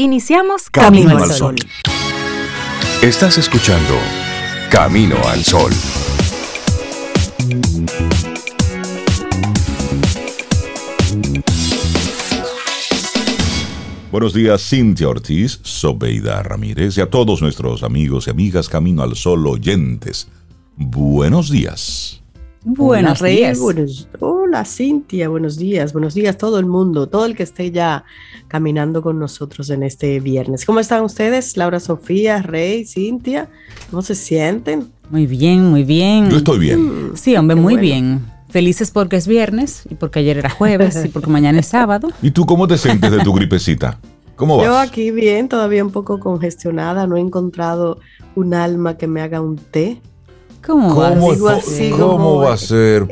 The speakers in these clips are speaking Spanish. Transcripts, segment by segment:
Iniciamos Camino, al Sol. Estás escuchando Camino al Sol. Buenos días, Cintia Ortiz, Sobeida Ramírez y a todos nuestros amigos y amigas Camino al Sol oyentes. Buenos días. Buenos días. hola Cintia, buenos días, buenos días todo el mundo, todo el que esté ya caminando con nosotros en este viernes. ¿Cómo están ustedes? Laura Sofía, Rey, Cintia, ¿cómo se sienten? Muy bien, muy bien. Yo estoy bien. Mm, sí, hombre, muy bien. Felices porque es viernes y porque ayer era jueves y porque mañana es sábado. ¿Y tú cómo te sientes de tu gripecita? ¿Cómo vas? Yo aquí bien, todavía un poco congestionada, no he encontrado un alma que me haga un té ¿Cómo, va? a ser?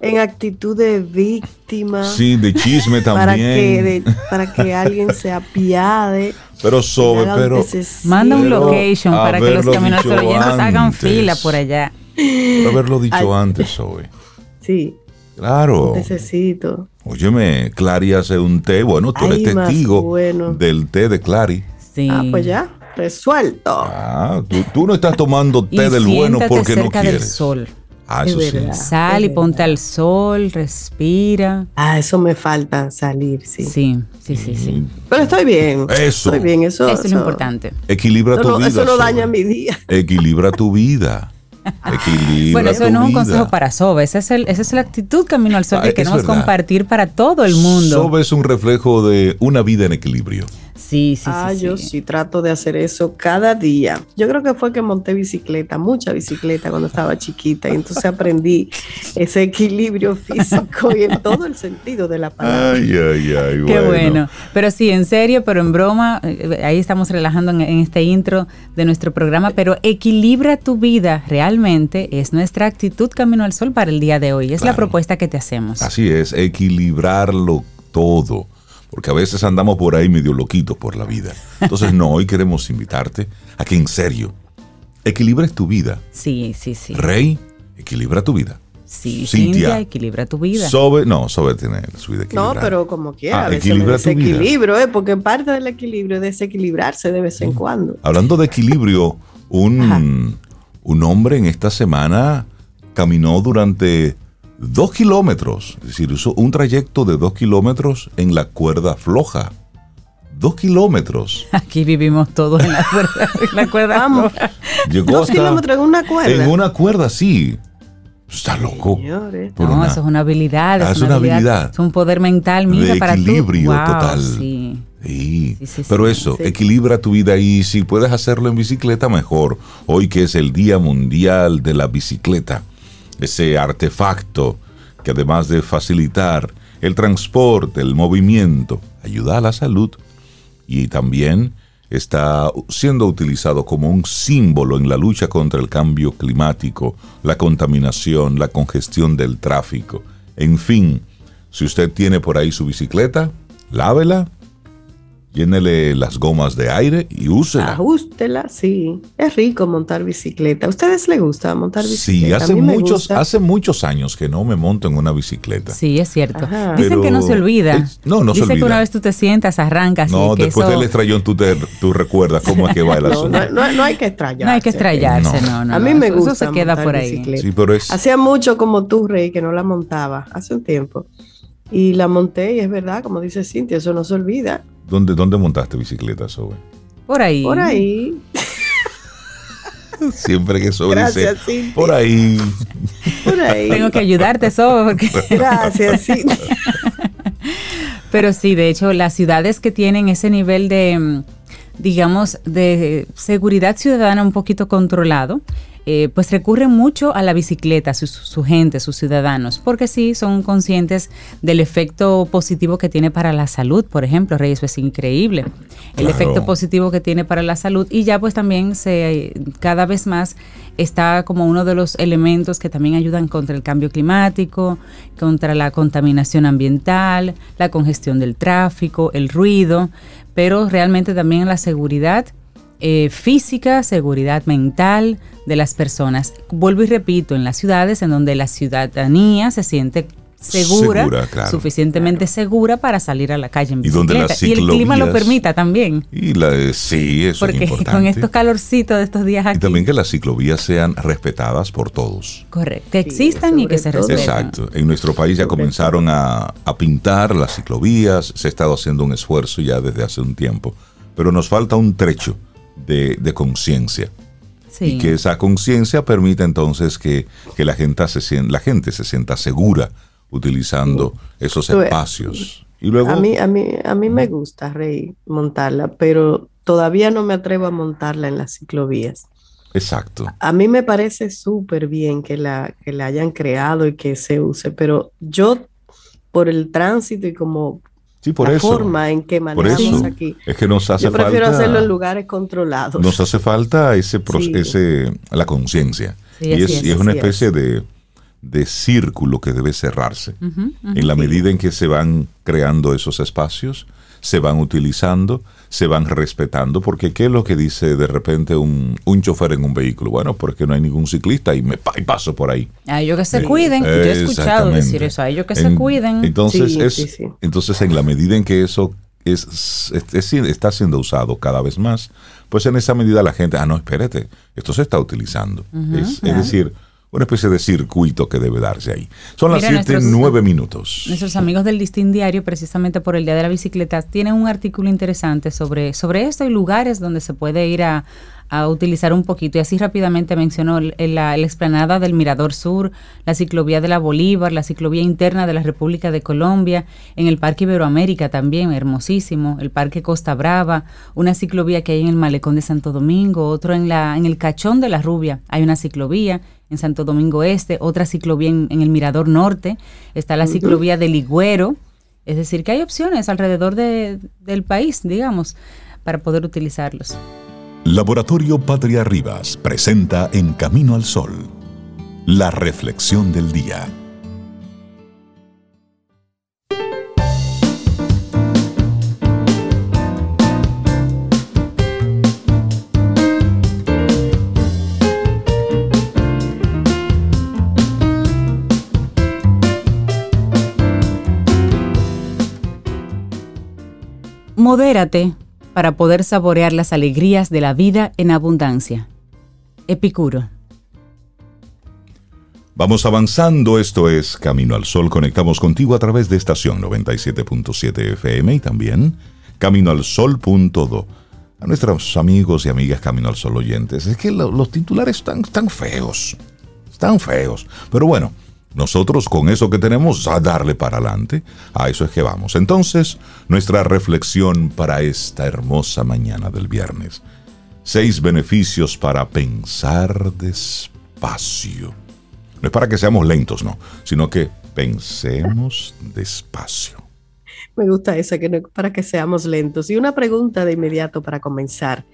En, actitud de víctima. Sí, de chisme también. Para que, para que alguien se apiade. Pero sobre, pero. Manda un location para que los caminos hagan fila por allá. haberlo dicho antes, Zoe. Sí. Claro. Necesito. Óyeme, Clary hace un té. Bueno, tú eres testigo del té de Clary. Sí. Ah, pues ya resuelto. Ah, tú, no estás tomando té del bueno porque no quieres. Del sol. Ah, eso sí. Sal y ponte al sol, respira. Ah, eso me falta salir, sí. Sí, sí, sí, sí. Pero estoy bien. Eso. Estoy bien, eso. Eso es lo importante. Equilibra tu vida. Eso no daña mi día. Equilibra tu vida. Equilibra bueno, eso no es un consejo para Sobe, esa es, esa es la actitud Camino al Sol ah, que queremos compartir para todo el mundo. Sobe es un reflejo de una vida en equilibrio. Sí, sí, ah, sí. yo sí. trato de hacer eso cada día. Yo creo que fue que monté bicicleta, mucha bicicleta cuando estaba chiquita, y entonces aprendí ese equilibrio físico y en todo el sentido de la palabra. Ay, ay, ay. Qué bueno. Pero sí, en serio, pero en broma, eh, ahí estamos relajando en, este intro de nuestro programa, pero equilibra tu vida realmente es nuestra actitud Camino al Sol para el día de hoy. Es la propuesta que te hacemos. Así es, equilibrarlo todo porque a veces andamos por ahí medio loquitos por la vida. Entonces, no, hoy queremos invitarte a que en serio equilibres tu vida. Sí, sí, sí. Rey, equilibra tu vida. Sí, Cintia, equilibra tu vida. Sobe, no, Sobe tiene su vida equilibrada. No, pero como quiera, ah, a veces equilibra tu vida. ¿eh? porque parte del equilibrio es desequilibrarse de vez en cuando. Hablando de equilibrio, un, un hombre en esta semana caminó durante dos kilómetros, es decir, hizo un trayecto de dos kilómetros en la cuerda floja. Dos kilómetros. Aquí vivimos todos en la cuerda, en la cuerda floja. dos kilómetros en una cuerda. En una cuerda, sí. Está loco. no, eso es una habilidad. Ah, es, una, habilidad. Es un poder mental, mira, de para equilibrio total. Sí. Sí. Pero eso, equilibra tu vida y si puedes hacerlo en bicicleta, mejor. Hoy que es el Día Mundial de la Bicicleta ese artefacto que además de facilitar el transporte, el movimiento, ayuda a la salud y también está siendo utilizado como un símbolo en la lucha contra el cambio climático, la contaminación, la congestión del tráfico. En fin, si usted tiene por ahí su bicicleta, lávela, llénele las gomas de aire y úsela. Ajústela, sí. Es rico montar bicicleta. ¿A ustedes les gusta montar bicicleta? Sí, hace muchos, hace muchos años que no me monto en una bicicleta. Sí, es cierto. Dicen que no se olvida. no, no se olvida. que una vez tú te sientas, arrancas. No, después del estrellón tú, te, tú recuerdas cómo es que va el asunto. No, no, hay que estrellarse. No hay que estrellarse, no. no, a mí me gusta. Eso se queda por ahí. Sí, pero es... Hacía mucho como tú, Rey, que no la montaba. Hace un tiempo. Y la monté y es verdad, como dice Cintia, eso no se olvida. ¿Dónde, dónde montaste bicicleta, Sobe? Por ahí. Por ahí. Siempre que Sobe dice, por ahí. Por ahí. Tengo que ayudarte, Sobe. Porque... Gracias, Cintia. Pero sí, de hecho, las ciudades que tienen ese nivel de, digamos, de seguridad ciudadana un poquito controlado, eh, pues recurren mucho a la bicicleta, su, su, gente, sus ciudadanos, porque sí son conscientes del efecto positivo que tiene para la salud, por ejemplo, Rey, eso es increíble, el efecto positivo que tiene para la salud y ya pues también se cada vez más está como uno de los elementos que también ayudan contra el cambio climático, contra la contaminación ambiental, la congestión del tráfico, el ruido, pero realmente también la seguridad eh, física, seguridad mental de las personas. Vuelvo y repito, en las ciudades en donde la ciudadanía se siente segura, suficientemente segura para salir a la calle en bicicleta. Y, el clima lo permita también. Y la, sí, eso Porque es importante. con estos calorcitos de estos días aquí. Y también que las ciclovías sean respetadas por todos. Correcto, que existan y que se respeten. Exacto. En nuestro país ya comenzaron a, pintar las ciclovías, se ha estado haciendo un esfuerzo ya desde hace un tiempo, pero nos falta un trecho de, de conciencia. Y que esa conciencia permita entonces que, la, gente se, la gente se sienta segura utilizando esos espacios. Y luego, a mí, a mí, a mí me gusta, Rey, montarla, pero todavía no me atrevo a montarla en las ciclovías. Exacto. A mí me parece súper bien que la, que la hayan creado y que se use, pero yo, por el tránsito y como Sí, por la eso. forma en que manejamos aquí. Es que nos hace Yo prefiero hacerlo en lugares controlados. Nos hace falta ese, ese la conciencia. y, es, y es una especie de de círculo que debe cerrarse. en la medida en que se van creando esos espacios, se van utilizando, se van respetando, porque ¿qué es lo que dice de repente un, un chofer en un vehículo? Bueno, porque no hay ningún ciclista y me paso por ahí. A ellos que se cuiden, yo he escuchado decir eso, a ellos que se cuiden. Entonces, es, entonces en la medida en que eso es, está siendo usado cada vez más, pues en esa medida la gente, ah, no, espérate, esto se está utilizando. es, es decir, una especie de circuito que debe darse ahí. Son las 7, 9 minutos. Nuestros amigos del Distin Diario, precisamente por el Día de la Bicicleta, tienen un artículo interesante sobre, sobre esto y lugares donde se puede ir a, a utilizar un poquito. Y así rápidamente mencionó la, la, explanada del Mirador Sur, la ciclovía de la Bolívar, la ciclovía interna de la República de Colombia, en el Parque Iberoamérica también, hermosísimo, el Parque Costa Brava, una ciclovía que hay en el Malecón de Santo Domingo, otro en, la, en el Cachón de la Rubia, hay una ciclovía, en Santo Domingo Este, otra ciclovía en, el Mirador Norte, está la ciclovía del Ligüero, es decir, que hay opciones alrededor del país, digamos, para poder utilizarlos. Laboratorio Patria Rivas presenta En Camino al Sol, la reflexión del día. Modérate para poder saborear las alegrías de la vida en abundancia. Epicuro. Vamos avanzando, esto es Camino al Sol, conectamos contigo a través de estación 97.7 FM y también caminoalsol.do. A nuestros amigos y amigas Camino al Sol oyentes, es que los titulares están tan feos, están feos, pero bueno, nosotros con eso que tenemos a darle para adelante, a eso es que vamos. Entonces, nuestra reflexión para esta hermosa mañana del viernes. Seis beneficios para pensar despacio. No es para que seamos lentos, no, sino que pensemos despacio. Me gusta esa, que no para que seamos lentos. Y una pregunta de inmediato para comenzar.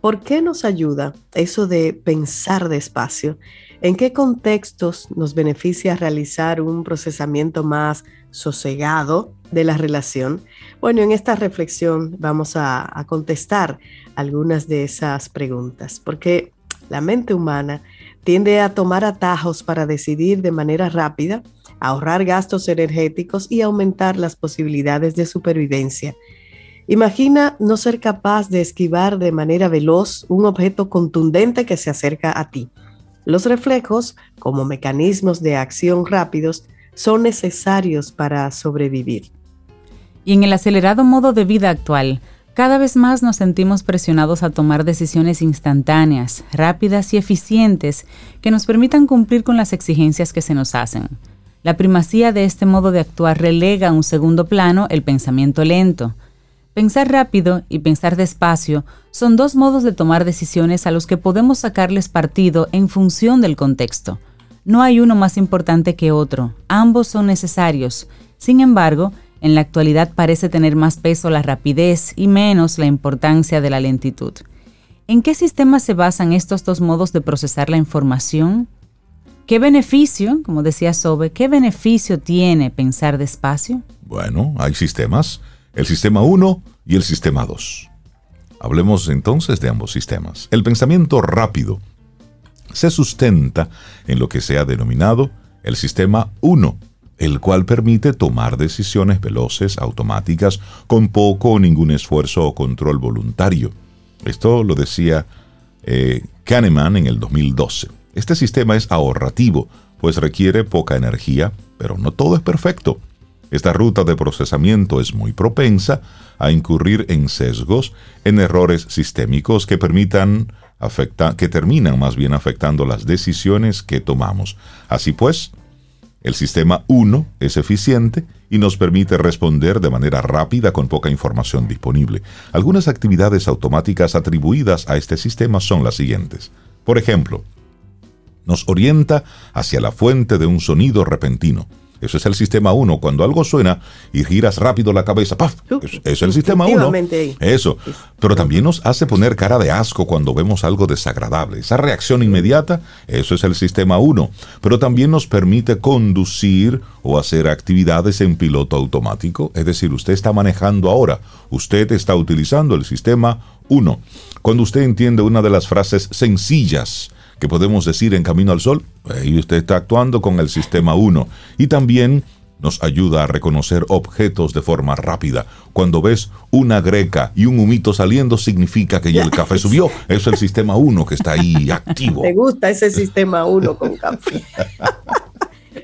¿Por qué nos ayuda eso de pensar despacio? ¿En qué contextos nos beneficia realizar un procesamiento más sosegado de la relación? Bueno, en esta reflexión vamos a, contestar algunas de esas preguntas, porque la mente humana tiende a tomar atajos para decidir de manera rápida, ahorrar gastos energéticos y aumentar las posibilidades de supervivencia. Imagina no ser capaz de esquivar de manera veloz un objeto contundente que se acerca a ti. Los reflejos, como mecanismos de acción rápidos, son necesarios para sobrevivir. Y en el acelerado modo de vida actual, cada vez más nos sentimos presionados a tomar decisiones instantáneas, rápidas y eficientes que nos permitan cumplir con las exigencias que se nos hacen. La primacía de este modo de actuar relega a un segundo plano el pensamiento lento, Pensar rápido y pensar despacio son dos modos de tomar decisiones a los que podemos sacarles partido en función del contexto. No hay uno más importante que otro, ambos son necesarios. Sin embargo, en la actualidad parece tener más peso la rapidez y menos la importancia de la lentitud. ¿En qué sistema se basan estos dos modos de procesar la información? ¿Qué beneficio, como decía Sobe, qué beneficio tiene pensar despacio? Bueno, hay sistemas el sistema 1 y el sistema 2. Hablemos entonces de ambos sistemas. El pensamiento rápido se sustenta en lo que se ha denominado el sistema 1, el cual permite tomar decisiones veloces, automáticas, con poco o ningún esfuerzo o control voluntario. Esto lo decía eh, Kahneman en el 2012. Este sistema es ahorrativo, pues requiere poca energía, pero no todo es perfecto. Esta ruta de procesamiento es muy propensa a incurrir en sesgos, en errores sistémicos que permitan que terminan más bien afectando las decisiones que tomamos. Así pues, el sistema 1 es eficiente y nos permite responder de manera rápida con poca información disponible. Algunas actividades automáticas atribuidas a este sistema son las siguientes. Por ejemplo, nos orienta hacia la fuente de un sonido repentino. Eso es el sistema 1. Cuando algo suena y giras rápido la cabeza, ¡paf! Eso es el sistema 1. Eso. Pero también nos hace poner cara de asco cuando vemos algo desagradable. Esa reacción inmediata, eso es el sistema 1. Pero también nos permite conducir o hacer actividades en piloto automático. Es decir, usted está manejando ahora. Usted está utilizando el sistema 1. Cuando usted entiende una de las frases sencillas, que podemos decir en Camino al Sol, ahí usted está actuando con el sistema 1 y también nos ayuda a reconocer objetos de forma rápida. Cuando ves una greca y un humito saliendo, significa que ya el café subió. Es el sistema 1 que está ahí activo. Me gusta ese sistema 1 con café.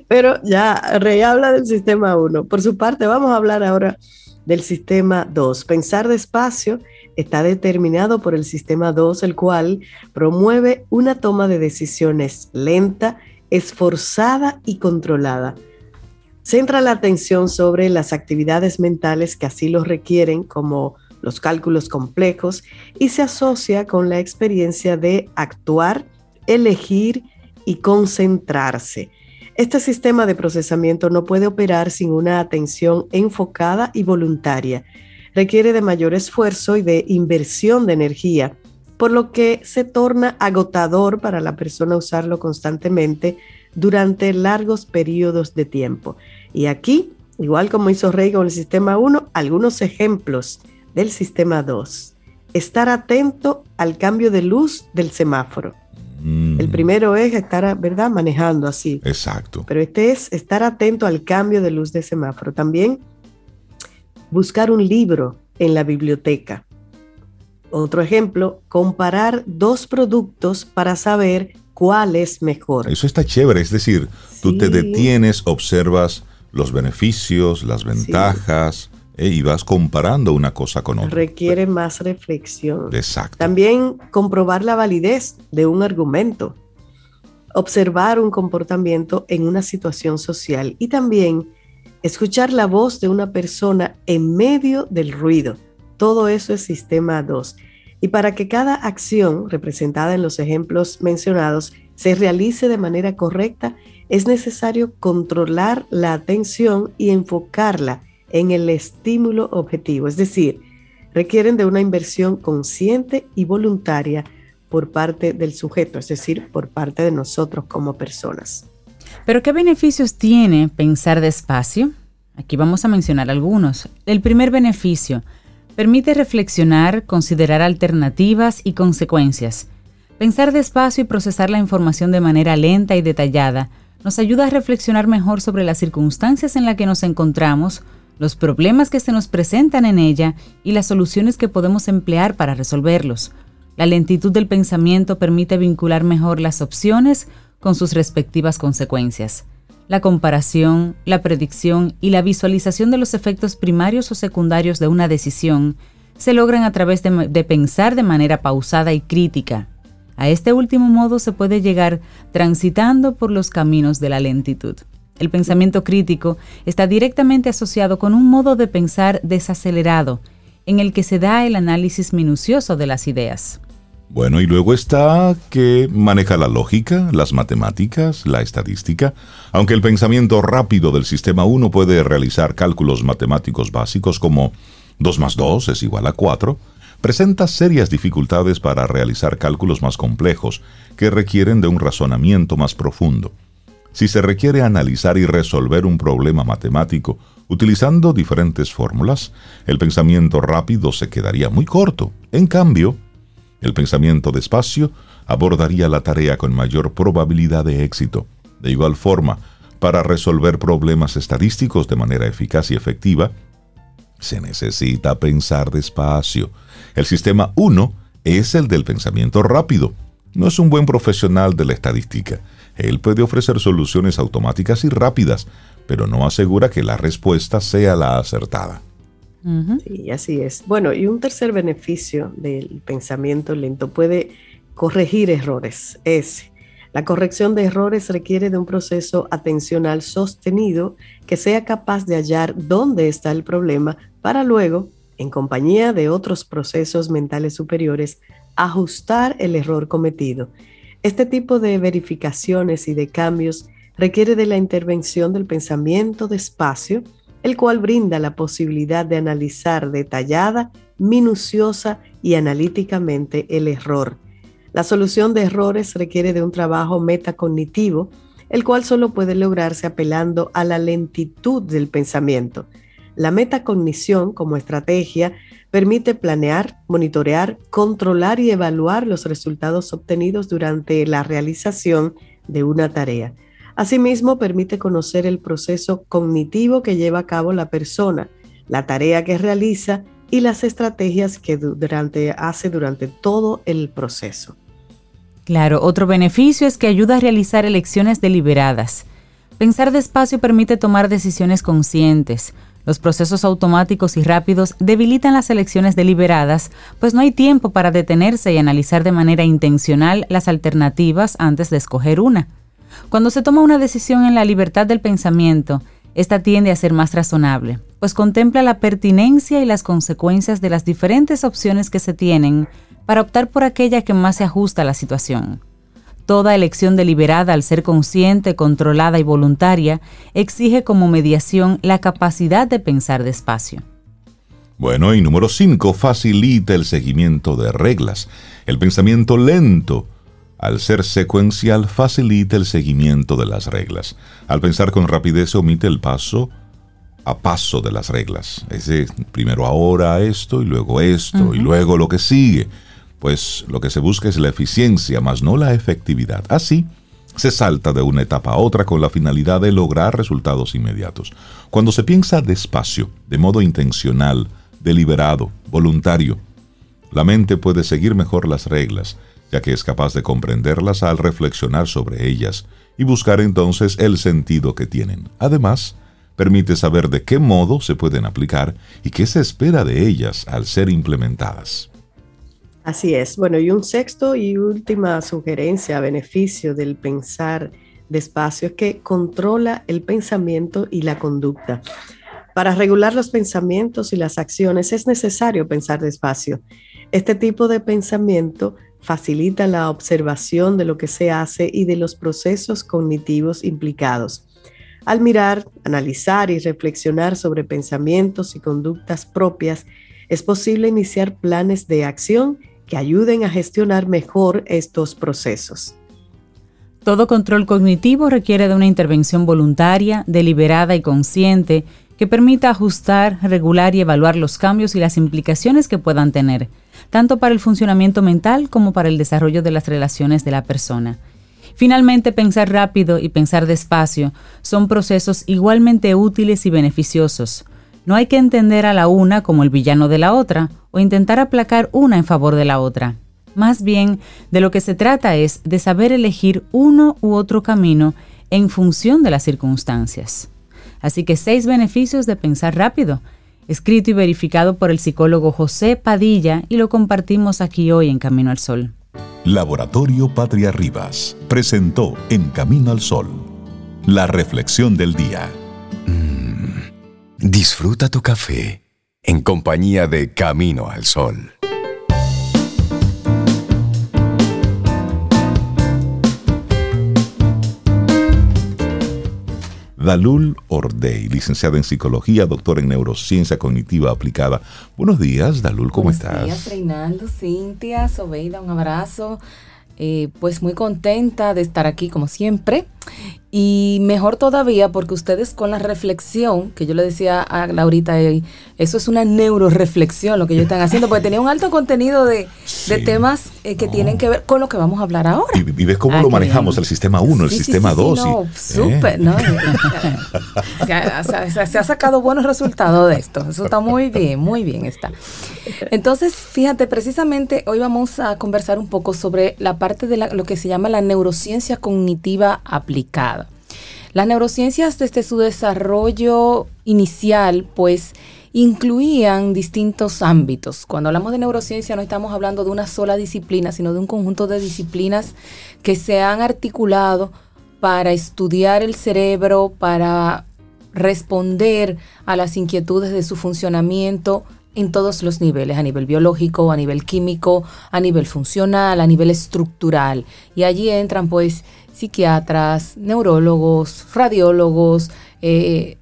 Pero ya, Rey habla del sistema 1. Por su parte, vamos a hablar ahora del sistema 2. Pensar despacio está determinado por el sistema 2, el cual promueve una toma de decisiones lenta, esforzada y controlada. Centra la atención sobre las actividades mentales que así lo requieren, como los cálculos complejos, y se asocia con la experiencia de actuar, elegir y concentrarse. Este sistema de procesamiento no puede operar sin una atención enfocada y voluntaria requiere de mayor esfuerzo y de inversión de energía, por lo que se torna agotador para la persona usarlo constantemente durante largos periodos de tiempo. Y aquí, igual como hizo Rey con el sistema 1, algunos ejemplos del sistema 2. Estar atento al cambio de luz del semáforo. Mm. El primero es estar, ¿verdad?, manejando así. Exacto. Pero este es estar atento al cambio de luz del semáforo. También buscar un libro en la biblioteca. Otro ejemplo, comparar dos productos para saber cuál es mejor. Eso está chévere, es decir, tú te detienes, observas los beneficios, las ventajas eh, y vas comparando una cosa con otra. Requiere más reflexión. Exacto. También comprobar la validez de un argumento, observar un comportamiento en una situación social y también escuchar la voz de una persona en medio del ruido. Todo eso es sistema 2. Y para que cada acción representada en los ejemplos mencionados se realice de manera correcta, es necesario controlar la atención y enfocarla en el estímulo objetivo, es decir, requieren de una inversión consciente y voluntaria por parte del sujeto, es decir, por parte de nosotros como personas. Pero ¿qué beneficios tiene pensar despacio? Aquí vamos a mencionar algunos. El primer beneficio, permite reflexionar, considerar alternativas y consecuencias. Pensar despacio y procesar la información de manera lenta y detallada nos ayuda a reflexionar mejor sobre las circunstancias en las que nos encontramos, los problemas que se nos presentan en ella y las soluciones que podemos emplear para resolverlos. La lentitud del pensamiento permite vincular mejor las opciones con sus respectivas consecuencias. La comparación, la predicción y la visualización de los efectos primarios o secundarios de una decisión se logran a través de, pensar de manera pausada y crítica. A este último modo se puede llegar transitando por los caminos de la lentitud. El pensamiento crítico está directamente asociado con un modo de pensar desacelerado, en el que se da el análisis minucioso de las ideas. Bueno, y luego está que maneja la lógica, las matemáticas, la estadística. Aunque el pensamiento rápido del sistema 1 puede realizar cálculos matemáticos básicos como 2 más 2 es igual a 4, presenta serias dificultades para realizar cálculos más complejos que requieren de un razonamiento más profundo. Si se requiere analizar y resolver un problema matemático utilizando diferentes fórmulas, el pensamiento rápido se quedaría muy corto. En cambio, el pensamiento despacio abordaría la tarea con mayor probabilidad de éxito. De igual forma, Para resolver problemas estadísticos de manera eficaz y efectiva, se necesita pensar despacio. El sistema 1 es el del pensamiento rápido. No es un buen profesional de la estadística. Él puede ofrecer soluciones automáticas y rápidas, pero no asegura que la respuesta sea la acertada. Sí, así es. Bueno, y un tercer beneficio del pensamiento lento puede corregir errores. Es la corrección de errores requiere de un proceso atencional sostenido que sea capaz de hallar dónde está el problema para luego, en compañía de otros procesos mentales superiores, ajustar el error cometido. Este tipo de verificaciones y de cambios requiere de la intervención del pensamiento despacio, el cual brinda la posibilidad de analizar detallada, minuciosa y analíticamente el error. La solución de errores requiere de un trabajo metacognitivo, el cual solo puede lograrse apelando a la lentitud del pensamiento. La metacognición como estrategia permite planear, monitorear, controlar y evaluar los resultados obtenidos durante la realización de una tarea. Asimismo, permite conocer el proceso cognitivo que lleva a cabo la persona, la tarea que realiza y las estrategias que durante, hace durante todo el proceso. Claro, otro beneficio es que ayuda a realizar elecciones deliberadas. Pensar despacio permite tomar decisiones conscientes, los procesos automáticos y rápidos debilitan las elecciones deliberadas, pues no hay tiempo para detenerse y analizar de manera intencional las alternativas antes de escoger una. Cuando se toma una decisión en la libertad del pensamiento, esta tiende a ser más razonable, pues contempla la pertinencia y las consecuencias de las diferentes opciones que se tienen para optar por aquella que más se ajusta a la situación. Toda elección deliberada, al ser consciente, controlada y voluntaria, exige como mediación la capacidad de pensar despacio. Bueno, y número 5, facilita el seguimiento de reglas. El pensamiento lento, al ser secuencial, facilita el seguimiento de las reglas. Al pensar con rapidez, omite el paso a paso de las reglas. Es decir, primero ahora esto y luego esto y luego lo que sigue pues lo que se busca es la eficiencia, más no la efectividad. Así, se salta de una etapa a otra con la finalidad de lograr resultados inmediatos. Cuando se piensa despacio, de modo intencional, deliberado, voluntario, la mente puede seguir mejor las reglas, ya que es capaz de comprenderlas al reflexionar sobre ellas y buscar entonces el sentido que tienen. Además, permite saber de qué modo se pueden aplicar y qué se espera de ellas al ser implementadas. Así es. Bueno, y un sexto y última sugerencia, beneficio del pensar despacio es que controla el pensamiento y la conducta. Para regular los pensamientos y las acciones es necesario pensar despacio. Este tipo de pensamiento facilita la observación de lo que se hace y de los procesos cognitivos implicados. Al mirar, analizar y reflexionar sobre pensamientos y conductas propias, es posible iniciar planes de acción que ayuden a gestionar mejor estos procesos. Todo control cognitivo requiere de una intervención voluntaria, deliberada y consciente que permita ajustar, regular y evaluar los cambios y las implicaciones que puedan tener, tanto para el funcionamiento mental como para el desarrollo de las relaciones de la persona. Finalmente, pensar rápido y pensar despacio son procesos igualmente útiles y beneficiosos, no hay que entender a la una como el villano de la otra o intentar aplacar una en favor de la otra. Más bien, de lo que se trata es de saber elegir uno u otro camino en función de las circunstancias. Así que seis beneficios de pensar rápido, escrito y verificado por el psicólogo José Padilla y lo compartimos aquí hoy en Camino al Sol. Laboratorio Patria Rivas presentó En Camino al Sol la reflexión del día. Disfruta tu café en compañía de Camino al Sol. Dalul Ordey, licenciada en psicología, doctora en neurociencia cognitiva aplicada. Buenos días, Dalul, ¿cómo estás? Buenos días, Reinaldo, Cintia, Sobeida, un abrazo. Eh, pues muy contenta de estar aquí como siempre y mejor todavía porque ustedes con la reflexión, que yo le decía a Laurita, eso es una neuroreflexión lo que ellos están haciendo, porque tenía un alto contenido de, de temas eh, que tienen que ver con lo que vamos a hablar ahora. Y, ves cómo lo manejamos, el sistema 1, el sistema 2. Sí, no, súper, ¿no? se, se, ha sacado buenos resultados de esto. Eso está muy bien, muy bien está. Entonces, fíjate, precisamente hoy vamos a conversar un poco sobre la parte de lo que se llama la neurociencia cognitiva aplicada. Las neurociencias desde su desarrollo inicial, pues, incluían distintos ámbitos. Cuando hablamos de neurociencia no estamos hablando de una sola disciplina, sino de un conjunto de disciplinas que se han articulado para estudiar el cerebro, para responder a las inquietudes de su funcionamiento en todos los niveles, a nivel biológico, a nivel químico, a nivel funcional, a nivel estructural. Y allí entran pues psiquiatras, neurólogos, radiólogos, eh,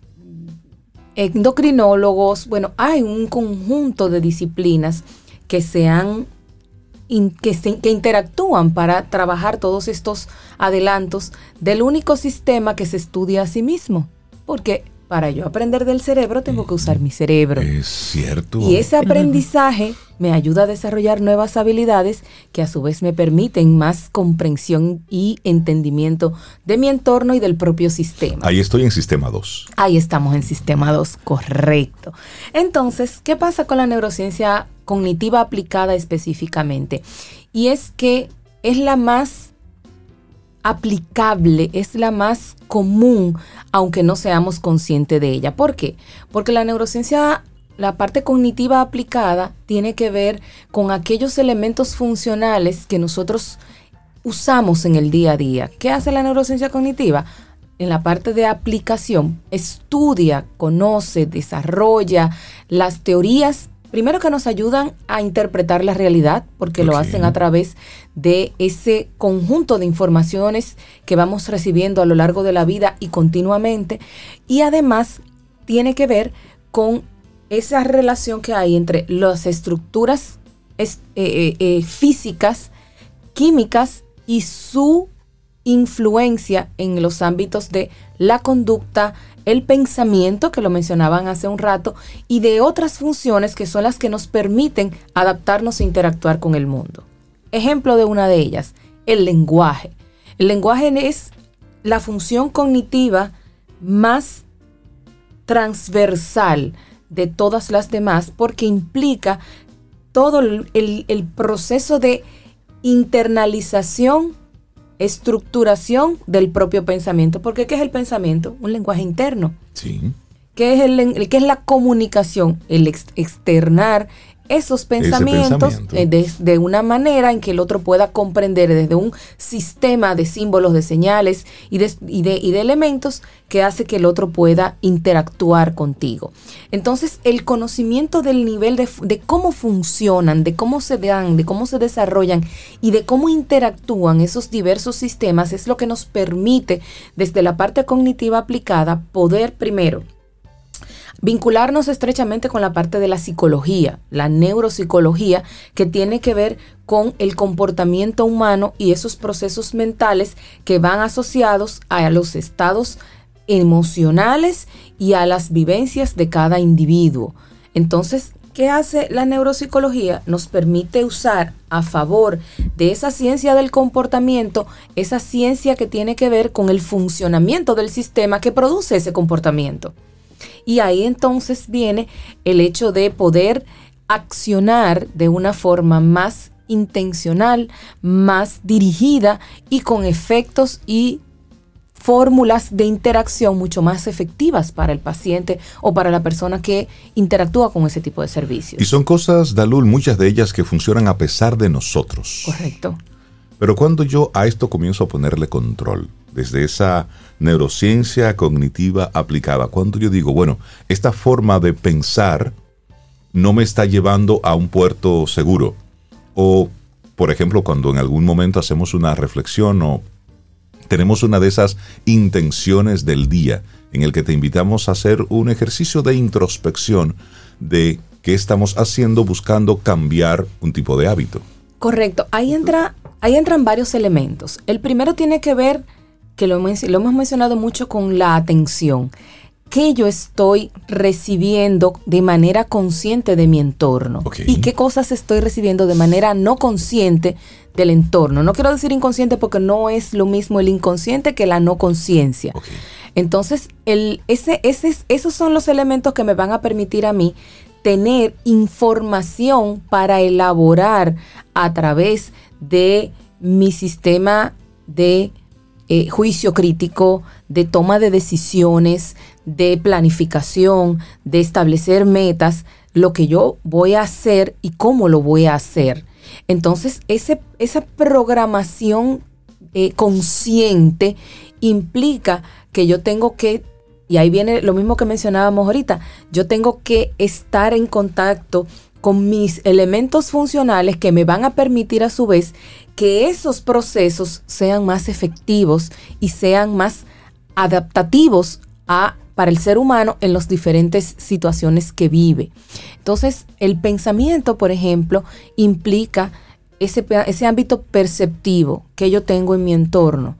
endocrinólogos. Bueno, hay un conjunto de disciplinas que se han que, que, interactúan para trabajar todos estos adelantos del único sistema que se estudia a sí mismo. Porque para yo aprender del cerebro tengo que usar mi cerebro. Es cierto. Y ese aprendizaje me ayuda a desarrollar nuevas habilidades que a su vez me permiten más comprensión y entendimiento de mi entorno y del propio sistema. Ahí estoy en sistema 2. Ahí estamos en sistema 2, correcto. Entonces, ¿qué pasa con la neurociencia cognitiva aplicada específicamente? Y es que es la más aplicable, es la más común, aunque no seamos conscientes de ella. ¿Por qué? Porque la neurociencia, la parte cognitiva aplicada, tiene que ver con aquellos elementos funcionales que nosotros usamos en el día a día. ¿Qué hace la neurociencia cognitiva? En la parte de aplicación, estudia, conoce, desarrolla las teorías primero que nos ayudan a interpretar la realidad, porque lo hacen a través de ese conjunto de informaciones que vamos recibiendo a lo largo de la vida y continuamente. Y además tiene que ver con esa relación que hay entre las estructuras eh, eh, eh, físicas, químicas y su influencia en los ámbitos de la conducta, el pensamiento, que lo mencionaban hace un rato, y de otras funciones que son las que nos permiten adaptarnos e interactuar con el mundo. Ejemplo de una de ellas, el lenguaje. El lenguaje es la función cognitiva más transversal de todas las demás porque implica todo el, proceso de internalización estructuración del propio pensamiento. Porque ¿qué es el pensamiento? Un lenguaje interno. Sí. ¿Qué es, el, qué es la comunicación? El externar esos pensamientos eh, de, una manera en que el otro pueda comprender desde un sistema de símbolos, de señales y de, y de, elementos que hace que el otro pueda interactuar contigo. Entonces, el conocimiento del nivel de, de cómo funcionan, de cómo se dan, de cómo se desarrollan y de cómo interactúan esos diversos sistemas es lo que nos permite, desde la parte cognitiva aplicada, poder primero vincularnos estrechamente con la parte de la psicología, la neuropsicología, que tiene que ver con el comportamiento humano y esos procesos mentales que van asociados a los estados emocionales y a las vivencias de cada individuo. Entonces, ¿qué hace la neuropsicología? Nos permite usar a favor de esa ciencia del comportamiento, esa ciencia que tiene que ver con el funcionamiento del sistema que produce ese comportamiento. Y ahí entonces viene el hecho de poder accionar de una forma más intencional, más dirigida y con efectos y fórmulas de interacción mucho más efectivas para el paciente o para la persona que interactúa con ese tipo de servicios. Y son cosas, Dalul, muchas de ellas que funcionan a pesar de nosotros. Correcto. Pero cuando yo a esto comienzo a ponerle control, desde esa neurociencia cognitiva aplicada. Cuando yo digo, bueno, esta forma de pensar no me está llevando a un puerto seguro. O, por ejemplo, cuando en algún momento hacemos una reflexión o tenemos una de esas intenciones del día en el que te invitamos a hacer un ejercicio de introspección de qué estamos haciendo buscando cambiar un tipo de hábito. Correcto, ahí entra ahí entran varios elementos. El primero tiene que ver que lo, hemos mencionado mucho con la atención. qué yo estoy recibiendo de manera consciente de mi entorno y qué cosas estoy recibiendo de manera no consciente del entorno. No quiero decir inconsciente porque no es lo mismo el inconsciente que la no conciencia. Entonces, el, ese, ese, esos son los elementos que me van a permitir a mí tener información para elaborar a través de mi sistema de eh, juicio crítico, de toma de decisiones, de planificación, de establecer metas, lo que yo voy a hacer y cómo lo voy a hacer. Entonces, ese, esa programación eh, consciente implica que yo tengo que, y ahí viene lo mismo que mencionábamos ahorita, yo tengo que estar en contacto con mis elementos funcionales que me van a permitir a su vez que esos procesos sean más efectivos y sean más adaptativos a, para el ser humano en las diferentes situaciones que vive. Entonces, el pensamiento, por ejemplo, implica ese, ese ámbito perceptivo que yo tengo en mi entorno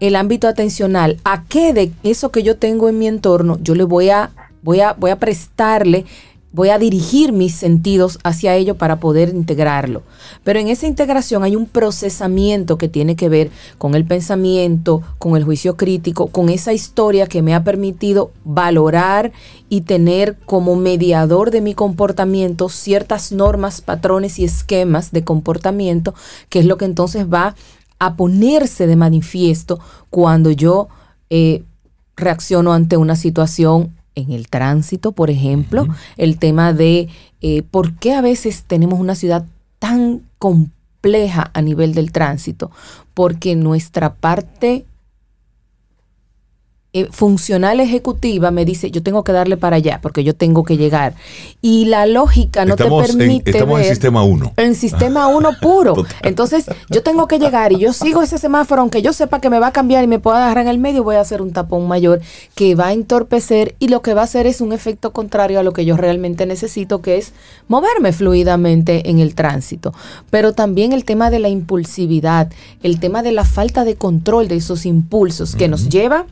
el ámbito atencional, a qué de eso que yo tengo en mi entorno yo le voy a, voy a, voy a prestarle voy a dirigir mis sentidos hacia ello para poder integrarlo. Pero en esa integración hay un procesamiento que tiene que ver con el pensamiento, con el juicio crítico, con esa historia que me ha permitido valorar y tener como mediador de mi comportamiento ciertas normas, patrones y esquemas de comportamiento, que es lo que entonces va a ponerse de manifiesto cuando yo eh, reacciono ante una situación en el tránsito, por ejemplo, el tema de eh, por qué a veces tenemos una ciudad tan compleja a nivel del tránsito, porque nuestra parte eh, funcional ejecutiva me dice, yo tengo que darle para allá, porque yo tengo que llegar. Y la lógica no te permite. En, estamos en sistema 1. En sistema 1 puro. Entonces, yo tengo que llegar y yo sigo ese semáforo, aunque yo sepa que me va a cambiar y me pueda agarrar en el medio, voy a hacer un tapón mayor que va a entorpecer y lo que va a hacer es un efecto contrario a lo que yo realmente necesito, que es moverme fluidamente en el tránsito. Pero también el tema de la impulsividad, el tema de la falta de control de esos impulsos que nos lleva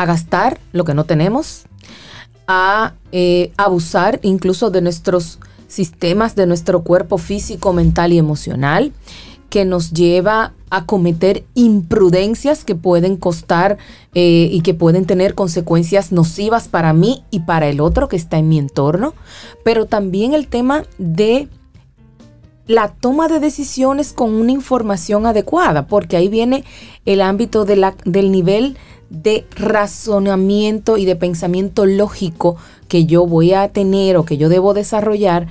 a gastar lo que no tenemos, a eh, abusar incluso de nuestros sistemas, de nuestro cuerpo físico, mental y emocional, que nos lleva a cometer imprudencias que pueden costar eh, y que pueden tener consecuencias nocivas para mí y para el otro que está en mi entorno, pero también el tema de la toma de decisiones con una información adecuada, porque ahí viene el ámbito de la, del nivel de razonamiento y de pensamiento lógico que yo voy a tener o que yo debo desarrollar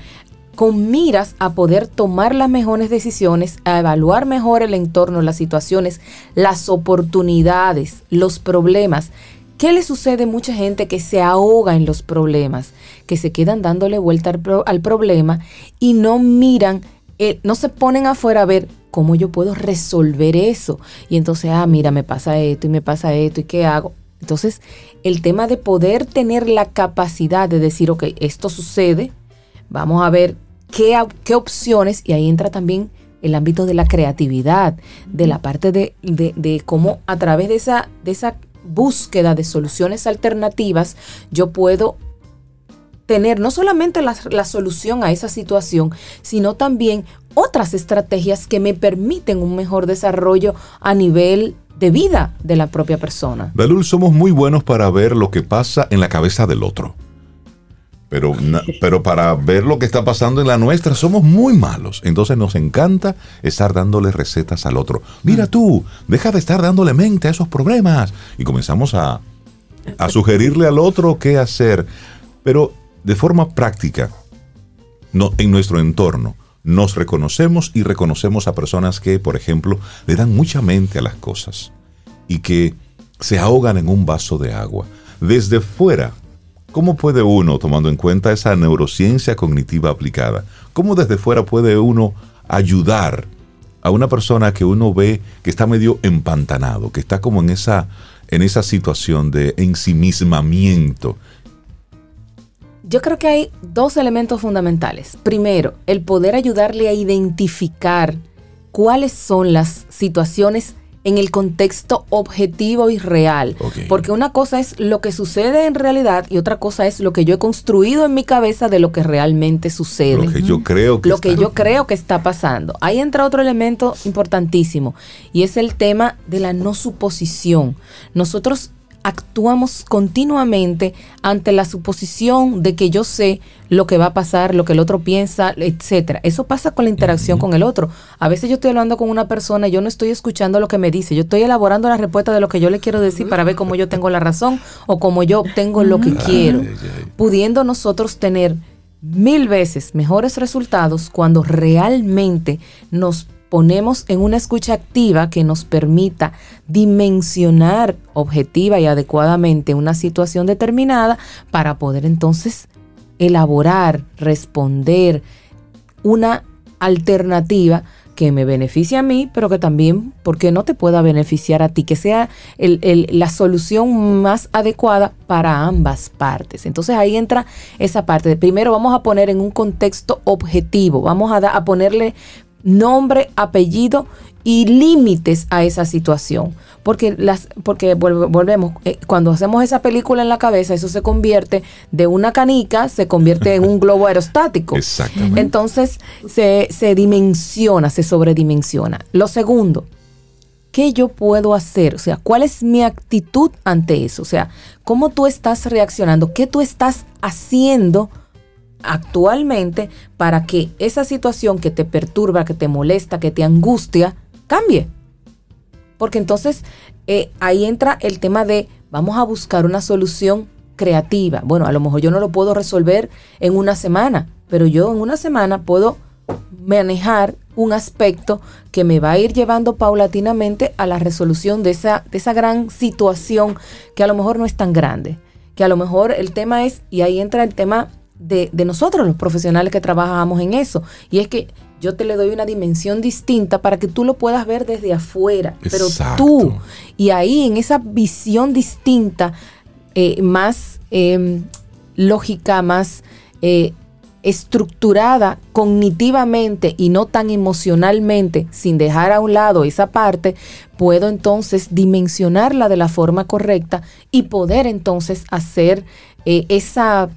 con miras a poder tomar las mejores decisiones, a evaluar mejor el entorno, las situaciones, las oportunidades, los problemas. ¿Qué le sucede a mucha gente que se ahoga en los problemas, que se quedan dándole vuelta al, problema y no miran, eh, no se ponen afuera a ver ¿cómo yo puedo resolver eso? Y entonces, ah, mira, me pasa esto y me pasa esto y qué hago. Entonces, el tema de poder tener la capacidad de decir, ok, esto sucede, vamos a ver qué, qué opciones, y ahí entra también el ámbito de la creatividad, de la parte de, de, cómo a través de esa, de esa búsqueda de soluciones alternativas, yo puedo tener no solamente la, la, solución a esa situación, sino también otras estrategias que me permiten un mejor desarrollo a nivel de vida de la propia persona. Belul, somos muy buenos para ver lo que pasa en la cabeza del otro. Pero, pero para ver lo que está pasando en la nuestra somos muy malos. Entonces nos encanta estar dándole recetas al otro. Mira tú, deja de estar dándole mente a esos problemas. Y comenzamos a, a sugerirle al otro qué hacer. Pero de forma práctica, no, en nuestro entorno, nos reconocemos y reconocemos a personas que, por ejemplo, le dan mucha mente a las cosas y que se ahogan en un vaso de agua. Desde fuera, ¿cómo puede uno, tomando en cuenta esa neurociencia cognitiva aplicada, cómo desde fuera puede uno ayudar a una persona que uno ve que está medio empantanado, que está como en esa, en esa situación de ensimismamiento yo creo que hay dos elementos fundamentales. Primero, el poder ayudarle a identificar cuáles son las situaciones en el contexto objetivo y real. Porque una cosa es lo que sucede en realidad y otra cosa es lo que yo he construido en mi cabeza de lo que realmente sucede. Lo que yo creo que, lo que, yo creo que está pasando. Ahí entra otro elemento importantísimo y es el tema de la no suposición. Nosotros actuamos continuamente ante la suposición de que yo sé lo que va a pasar, lo que el otro piensa, etcétera. Eso pasa con la interacción con el otro. A veces yo estoy hablando con una persona y yo no estoy escuchando lo que me dice, yo estoy elaborando la respuesta de lo que yo le quiero decir para ver cómo yo tengo la razón o cómo yo obtengo lo que quiero, pudiendo nosotros tener mil veces mejores resultados cuando realmente nos ponemos en una escucha activa que nos permita dimensionar objetiva y adecuadamente una situación determinada para poder entonces elaborar, responder una alternativa que me beneficie a mí, pero que también, porque no te pueda beneficiar a ti, que sea la solución más adecuada para ambas partes. Entonces ahí entra esa parte. Primero vamos a poner en un contexto objetivo, vamos a, a ponerle nombre, apellido y límites a esa situación. Porque, las, porque volvemos, eh, cuando hacemos esa película en la cabeza, eso se convierte de una canica, se convierte en un globo aerostático. Exactamente. Entonces se, se dimensiona, se sobredimensiona. Lo segundo, ¿qué yo puedo hacer? O sea, ¿cuál es mi actitud ante eso? O sea, ¿cómo tú estás reaccionando? ¿Qué tú estás haciendo? Actualmente para que esa situación que te perturba, que te molesta, que te angustia, cambie. Porque entonces eh, ahí entra el tema de vamos a buscar una solución creativa. Bueno, a lo mejor yo no lo puedo resolver en una semana, pero yo en una semana puedo manejar un aspecto que me va a ir llevando paulatinamente a la resolución de esa, de esa gran situación que a lo mejor no es tan grande. Que a lo mejor el tema es, y ahí entra el tema de, nosotros, los profesionales que trabajamos en eso. Y es que yo te le doy una dimensión distinta para que tú lo puedas ver desde afuera, pero tú. Y ahí en esa visión distinta, eh, más em, lógica, más eh, estructurada cognitivamente y no tan emocionalmente, sin dejar a un lado esa parte, puedo entonces dimensionarla de la forma correcta y poder entonces hacer eh, esa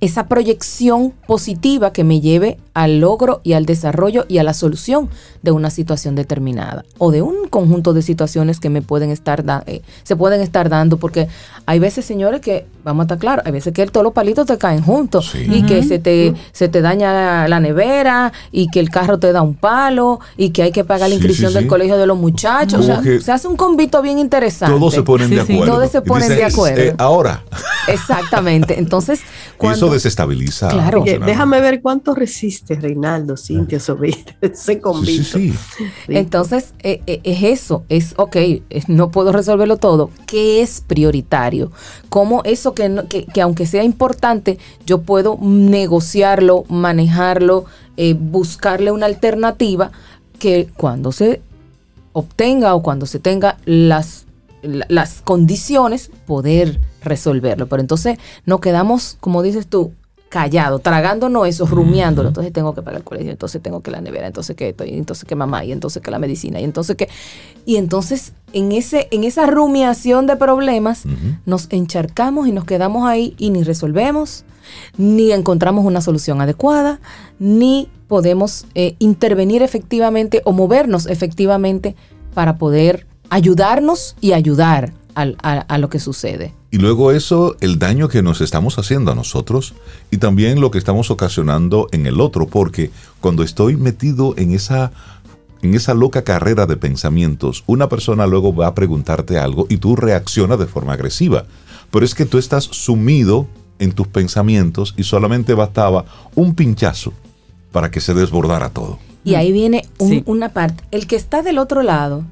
esa proyección positiva que me lleve al logro y al desarrollo y a la solución de una situación determinada o de un conjunto de situaciones que me pueden estar eh, se pueden estar dando porque hay veces señores que vamos a estar claros hay veces que todos los palitos te caen juntos y que se te se te daña la nevera y que el carro te da un palo y que hay que pagar la inscripción del colegio de los muchachos. O sea, se hace un convito bien interesante. Todos se ponen de acuerdo. Todos se ponen de acuerdo. Eh, ahora exactamente. Entonces cuando, eso desestabiliza claro. déjame ver cuánto resiste Reinaldo Cintia sobre ese convito entonces, eh, eh, es eso, es, ok, no puedo resolverlo todo. ¿Qué es prioritario? ¿Cómo eso que, que, aunque sea importante, yo puedo negociarlo, manejarlo, eh, buscarle una alternativa que cuando se obtenga o cuando se tenga las, las condiciones, poder resolverlo. Pero entonces nos quedamos, como dices tú, callado, tragándonos eso, rumiándolo. Entonces tengo que pagar el colegio, entonces tengo que la nevera, entonces que esto, y entonces que mamá, y entonces que la medicina, y entonces que. Y entonces en, ese, en esa rumiación de problemas nos encharcamos y nos quedamos ahí y ni resolvemos, ni encontramos una solución adecuada, ni podemos eh, intervenir efectivamente o movernos efectivamente para poder ayudarnos y ayudar a, lo que sucede. Y luego eso, el daño que nos estamos haciendo a nosotros y también lo que estamos ocasionando en el otro, porque cuando estoy metido en esa en esa loca carrera de pensamientos, una persona luego va a preguntarte algo y tú reaccionas de forma agresiva. Pero es que tú estás sumido en tus pensamientos y solamente bastaba un pinchazo para que se desbordara todo. Y ahí viene una parte. El que está del otro lado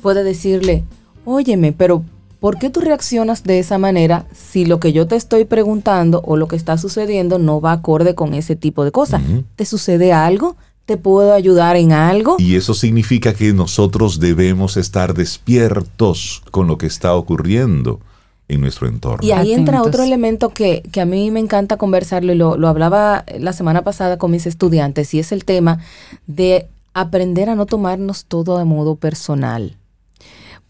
puede decirle, óyeme, pero ¿Por qué tú reaccionas de esa manera si lo que yo te estoy preguntando o lo que está sucediendo no va acorde con ese tipo de cosas? ¿Te sucede algo? ¿Te puedo ayudar en algo? Y eso significa que nosotros debemos estar despiertos con lo que está ocurriendo en nuestro entorno. Y ahí entra otro elemento que, a mí me encanta conversarlo y lo, lo hablaba la semana pasada con mis estudiantes y es el tema de aprender a no tomarnos todo de modo personal.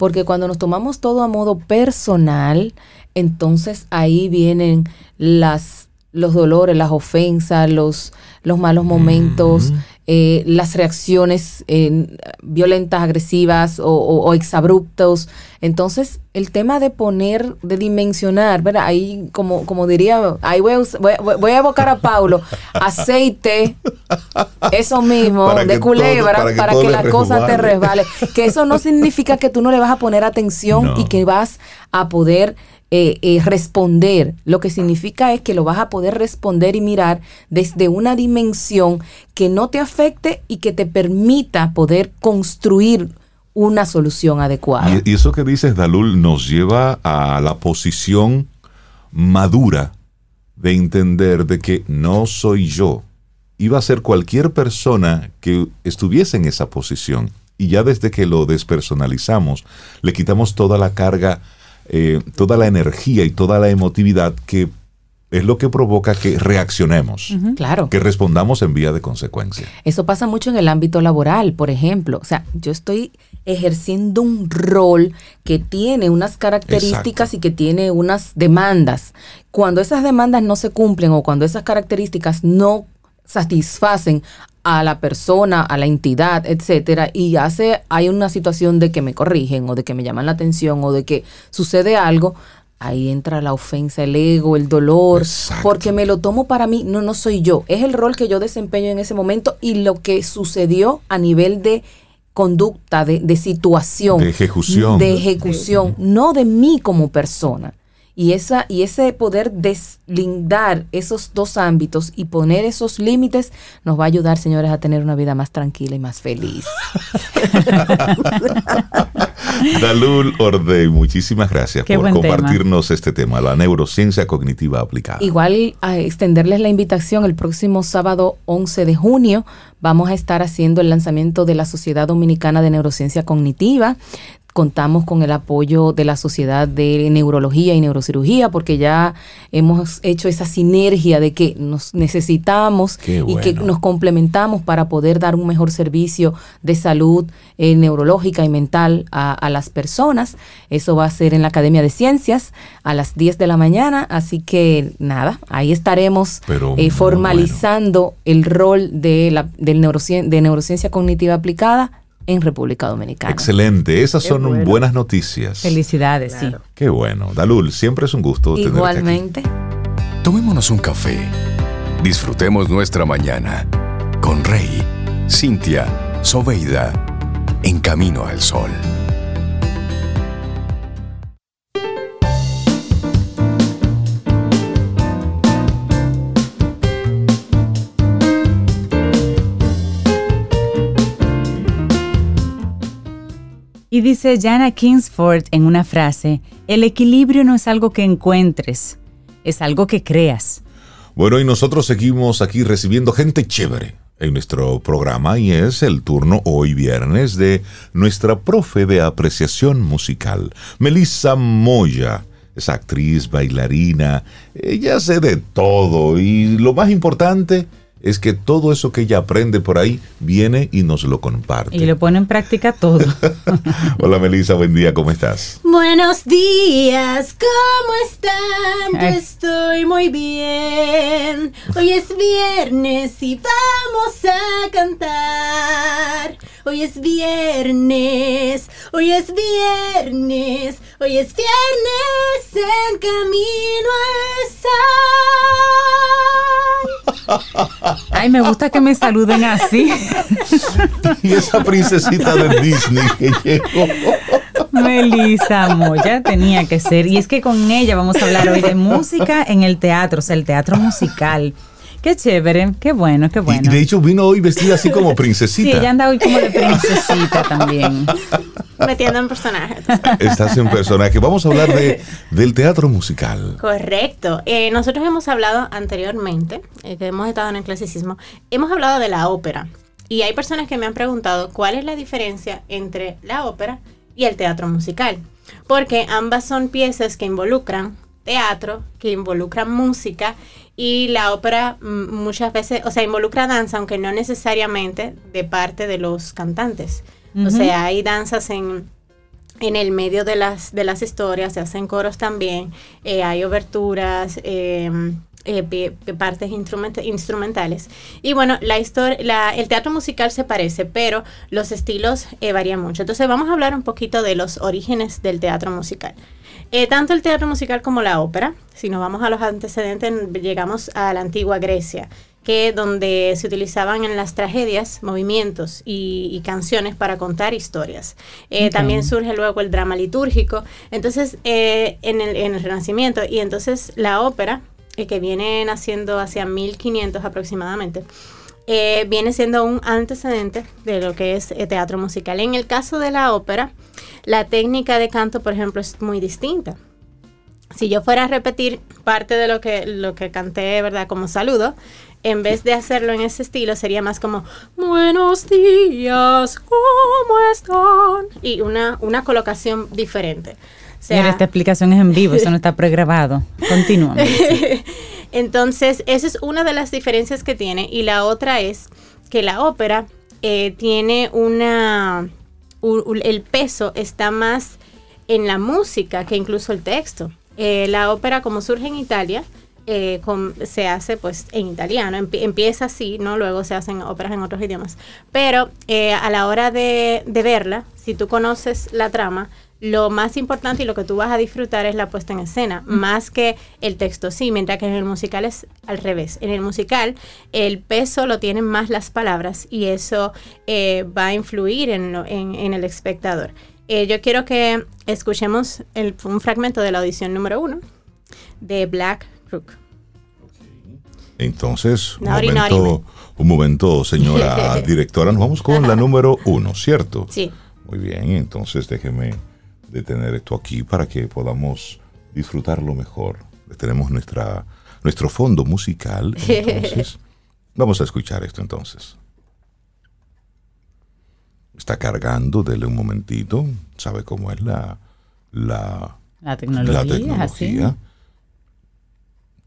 Porque cuando nos tomamos todo a modo personal, entonces ahí vienen las los dolores, las ofensas, los, los malos momentos, eh, las reacciones eh, violentas, agresivas o, exabruptos. Entonces, el tema de poner, de dimensionar, ¿verdad? Ahí, como, como diría, ahí voy a, voy, a evocar a Paulo, aceite, eso mismo, de culebra, para que, la cosa te resbale. Que eso no significa que tú no le vas a poner atención y que vas a poder eh, eh, responder. Lo que significa es que lo vas a poder responder y mirar desde una dimensión que no te afecte y que te permita poder construir una solución adecuada. Y, eso que dices, Dalul, nos lleva a la posición madura de entender de que no soy yo. Iba a ser cualquier persona que estuviese en esa posición. Y ya desde que lo despersonalizamos, le quitamos toda la carga eh, toda la energía y toda la emotividad que es lo que provoca que reaccionemos. Claro. Que respondamos en vía de consecuencia. Eso pasa mucho en el ámbito laboral, por ejemplo. O sea, yo estoy ejerciendo un rol que tiene unas características y que tiene unas demandas. Cuando esas demandas no se cumplen o cuando esas características no satisfacen a la persona, a la entidad, etcétera, y hace, hay una situación de que me corrigen o de que me llaman la atención o de que sucede algo, ahí entra la ofensa, el ego, el dolor, porque me lo tomo para mí, no, no soy yo, es el rol que yo desempeño en ese momento y lo que sucedió a nivel de conducta, de, de situación. De ejecución. De ejecución, no de mí como persona. Y, esa, y ese poder deslindar esos dos ámbitos y poner esos límites nos va a ayudar, señores, a tener una vida más tranquila y más feliz. Dalul Ordey, muchísimas gracias por compartirnos este tema, la neurociencia cognitiva aplicada. Igual a extenderles la invitación el próximo sábado 11 de junio vamos a estar haciendo el lanzamiento de la Sociedad Dominicana de Neurociencia Cognitiva contamos con el apoyo de la Sociedad de Neurología y Neurocirugía porque ya hemos hecho esa sinergia de que nos necesitamos y que nos complementamos para poder dar un mejor servicio de salud eh, neurológica y mental a, las personas. Eso va a ser en la Academia de Ciencias a las 10 de la mañana, así que nada, ahí estaremos eh, formalizando el rol de, la, del de neurociencia cognitiva aplicada en República Dominicana. Excelente, esas son buenas noticias. Felicidades, sí. Qué bueno. Dalul, siempre es un gusto Igualmente. Tomémonos un café. Disfrutemos nuestra mañana con Rey, Cintia, Soveida, en camino al sol. Y dice Jana Kingsford en una frase, el equilibrio no es algo que encuentres, es algo que creas. Bueno, y nosotros seguimos aquí recibiendo gente chévere en nuestro programa y es el turno hoy viernes de nuestra profe de apreciación musical, Melissa Moya. Es actriz, bailarina, ella hace de todo y lo más importante es que todo eso que ella aprende por ahí viene y nos lo comparte. Y lo pone en práctica todo. Hola Melissa, buen día, ¿cómo estás? Buenos días, ¿cómo están? Yo estoy muy bien. Hoy es viernes y vamos a cantar. Hoy es viernes, hoy es viernes, hoy es viernes en camino al sol. Ay, me gusta que me saluden así. y esa princesita de Disney que llegó. Melissa Moya tenía que ser. Y es que con ella vamos a hablar hoy de música en el teatro, o sea, el teatro musical. Qué chévere, qué bueno, qué bueno. Y de hecho vino hoy vestida así como princesita. Sí, ella anda hoy como de princesita también. Metiendo en personaje. Estás en personaje. Vamos a hablar de, del teatro musical. Correcto. Eh, nosotros hemos hablado anteriormente, eh, que hemos estado en el clasicismo, hemos hablado de la ópera. Y hay personas que me han preguntado cuál es la diferencia entre la ópera y el teatro musical. Porque ambas son piezas que involucran teatro, que involucran música y la ópera mm, muchas veces, o sea, involucra danza, aunque no necesariamente de parte de los cantantes. O sea, hay danzas en, en el medio de las, de las historias, se hacen coros también, eh, hay oberturas, em, eh, partes instrumentales. Y bueno, la historia, el teatro musical se parece, pero los estilos eh, varían mucho. Entonces vamos a hablar un poquito de los orígenes del teatro musical. Tanto el teatro musical como la ópera, si nos vamos a los antecedentes, llegamos a la antigua Grecia que donde se utilizaban en las tragedias movimientos y, canciones para contar historias. Eh, también surge luego el drama litúrgico, entonces eh, en, el, en, el, Renacimiento y entonces la ópera, eh, que viene naciendo hacia 1500 aproximadamente. Viene siendo un antecedente de lo que es teatro musical. En el caso de la ópera, la técnica de canto, por ejemplo, es muy distinta si yo fuera a repetir parte de lo que, lo que canté, ¿verdad? Como saludo, en vez de hacerlo en ese estilo, sería más como Buenos días, ¿cómo están? Y una, una colocación diferente. esta explicación es en vivo, eso no está pregrabado. Continúa. Entonces, esa es una de las diferencias que tiene. Y la otra es que la ópera eh, tiene una. el peso está más en la música que incluso el texto. Eh, la ópera, como surge en Italia, eh, se hace pues en italiano, empieza así, ¿no? Luego se hacen óperas en otros idiomas. Pero a la hora de, verla, si tú conoces la trama, lo más importante y lo que tú vas a disfrutar es la puesta en escena, más que el texto sí, mientras que en el musical es al revés. En el musical el peso lo tienen más las palabras y eso eh, va a influir en, el espectador. yo quiero que escuchemos un fragmento de la audición número uno de Black entonces, un momento, un momento, señora directora, nos vamos con la número uno, ¿cierto? Sí. Muy bien, entonces déjeme detener esto aquí para que podamos disfrutarlo mejor. Tenemos nuestra, nuestro fondo musical, entonces vamos a escuchar esto entonces. Está cargando, dele un momentito, sabe cómo es la, la, la tecnología. La tecnología.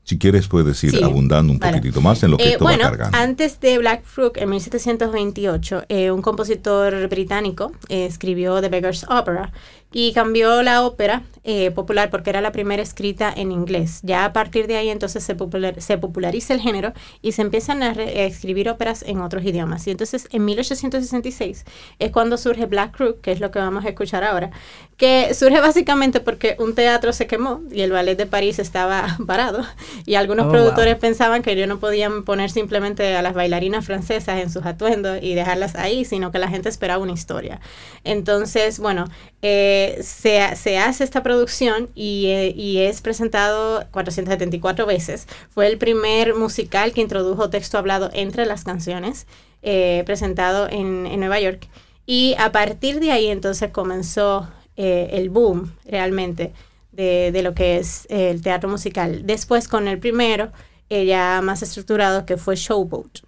Si quieres, puedes ir abundando un poquitito más en lo que eh, esto bueno, va cargando. Antes de Black Fruit, en 1728, eh, un compositor británico eh, escribió The Beggar's Opera, y cambió la ópera eh, popular porque era la primera escrita en inglés. Ya a partir de ahí entonces se, se populariza el género y se empiezan a, escribir óperas en otros idiomas. Y entonces en 1866 es cuando surge Black Crook, que es lo que vamos a escuchar ahora, que surge básicamente porque un teatro se quemó y el ballet de París estaba parado y algunos oh, productores pensaban que ellos no podían poner simplemente a las bailarinas francesas en sus atuendos y dejarlas ahí, sino que la gente esperaba una historia. Entonces, bueno, eh, se, hace esta producción eh, y, es presentado 474 veces. Fue el primer musical que introdujo texto hablado entre las canciones, eh, presentado en, Nueva York. Y a partir de ahí entonces comenzó eh, el boom realmente de, lo que es el teatro musical. Después con el primero, ya más estructurado, que fue Showboat.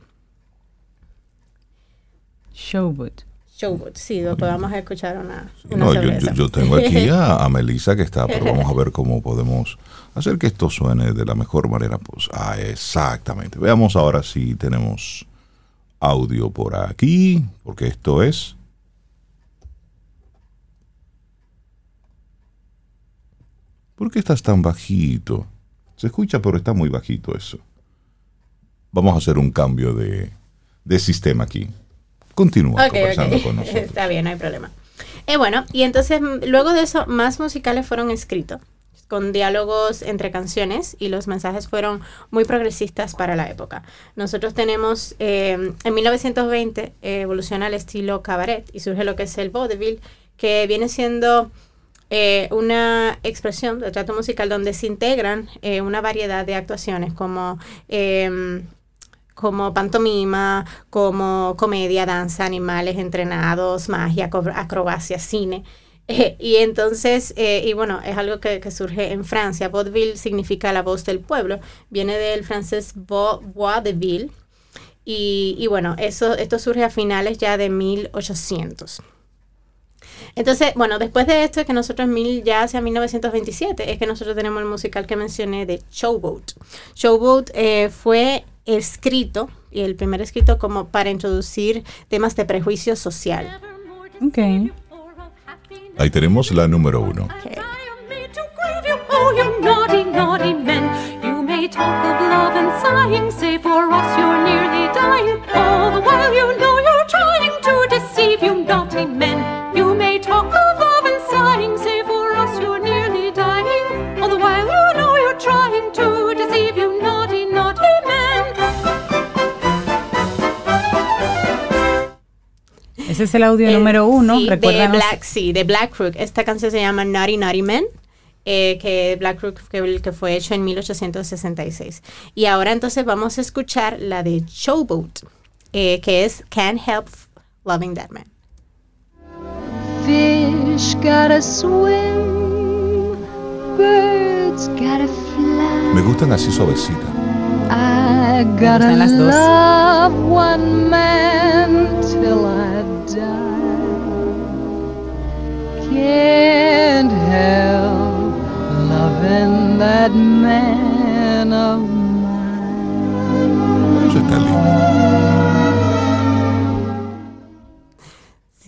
Showboat. Showboat, sí, vamos a escuchar una, no, yo, tengo aquí a, Melissa que está, pero vamos a ver cómo podemos hacer que esto suene de la mejor manera. Pues, ah, exactamente. Veamos ahora si tenemos audio por aquí, porque esto es... ¿Por qué estás tan bajito? Se escucha, pero está muy bajito eso. Vamos a hacer un cambio de, de sistema aquí. Continúa conversando con nosotros. Está bien, no hay problema. Eh, bueno, y entonces mm, luego de eso, más musicales fueron escritos con diálogos entre canciones y los mensajes fueron muy progresistas para la época. Nosotros tenemos, eh, en 1920 evoluciona el estilo cabaret y surge lo que es el vaudeville, que viene siendo eh, una expresión de trato musical donde se integran una variedad de actuaciones como como pantomima, como comedia, danza, animales entrenados, magia, acrobacia, cine. Eh, y entonces, eh, y bueno, es algo que, surge en Francia. Vaudeville significa la voz del pueblo. Viene del francés vaudeville. Y, y bueno, eso, esto surge a finales ya de 1800. Entonces, bueno, después de esto es que nosotros mil, ya hacia 1927 es que nosotros tenemos el musical que mencioné de Showboat. Showboat eh, fue escrito, y el primer escrito como para introducir temas de prejuicio social. Okay. Ahí tenemos la número uno. Okay. Ese es el audio el, número uno. Sí, de Black, sí, de Black Crook. Esta canción se llama Naughty Naughty Men. eh, que Black Rook que, que, fue hecho en 1866. Y ahora entonces vamos a escuchar la de Showboat, eh, que es Can't Help Loving That Man. Fish gotta swim, birds gotta fly. Me gustan así suavecitas. I gotta love one man till I die. Can't help loving that man of.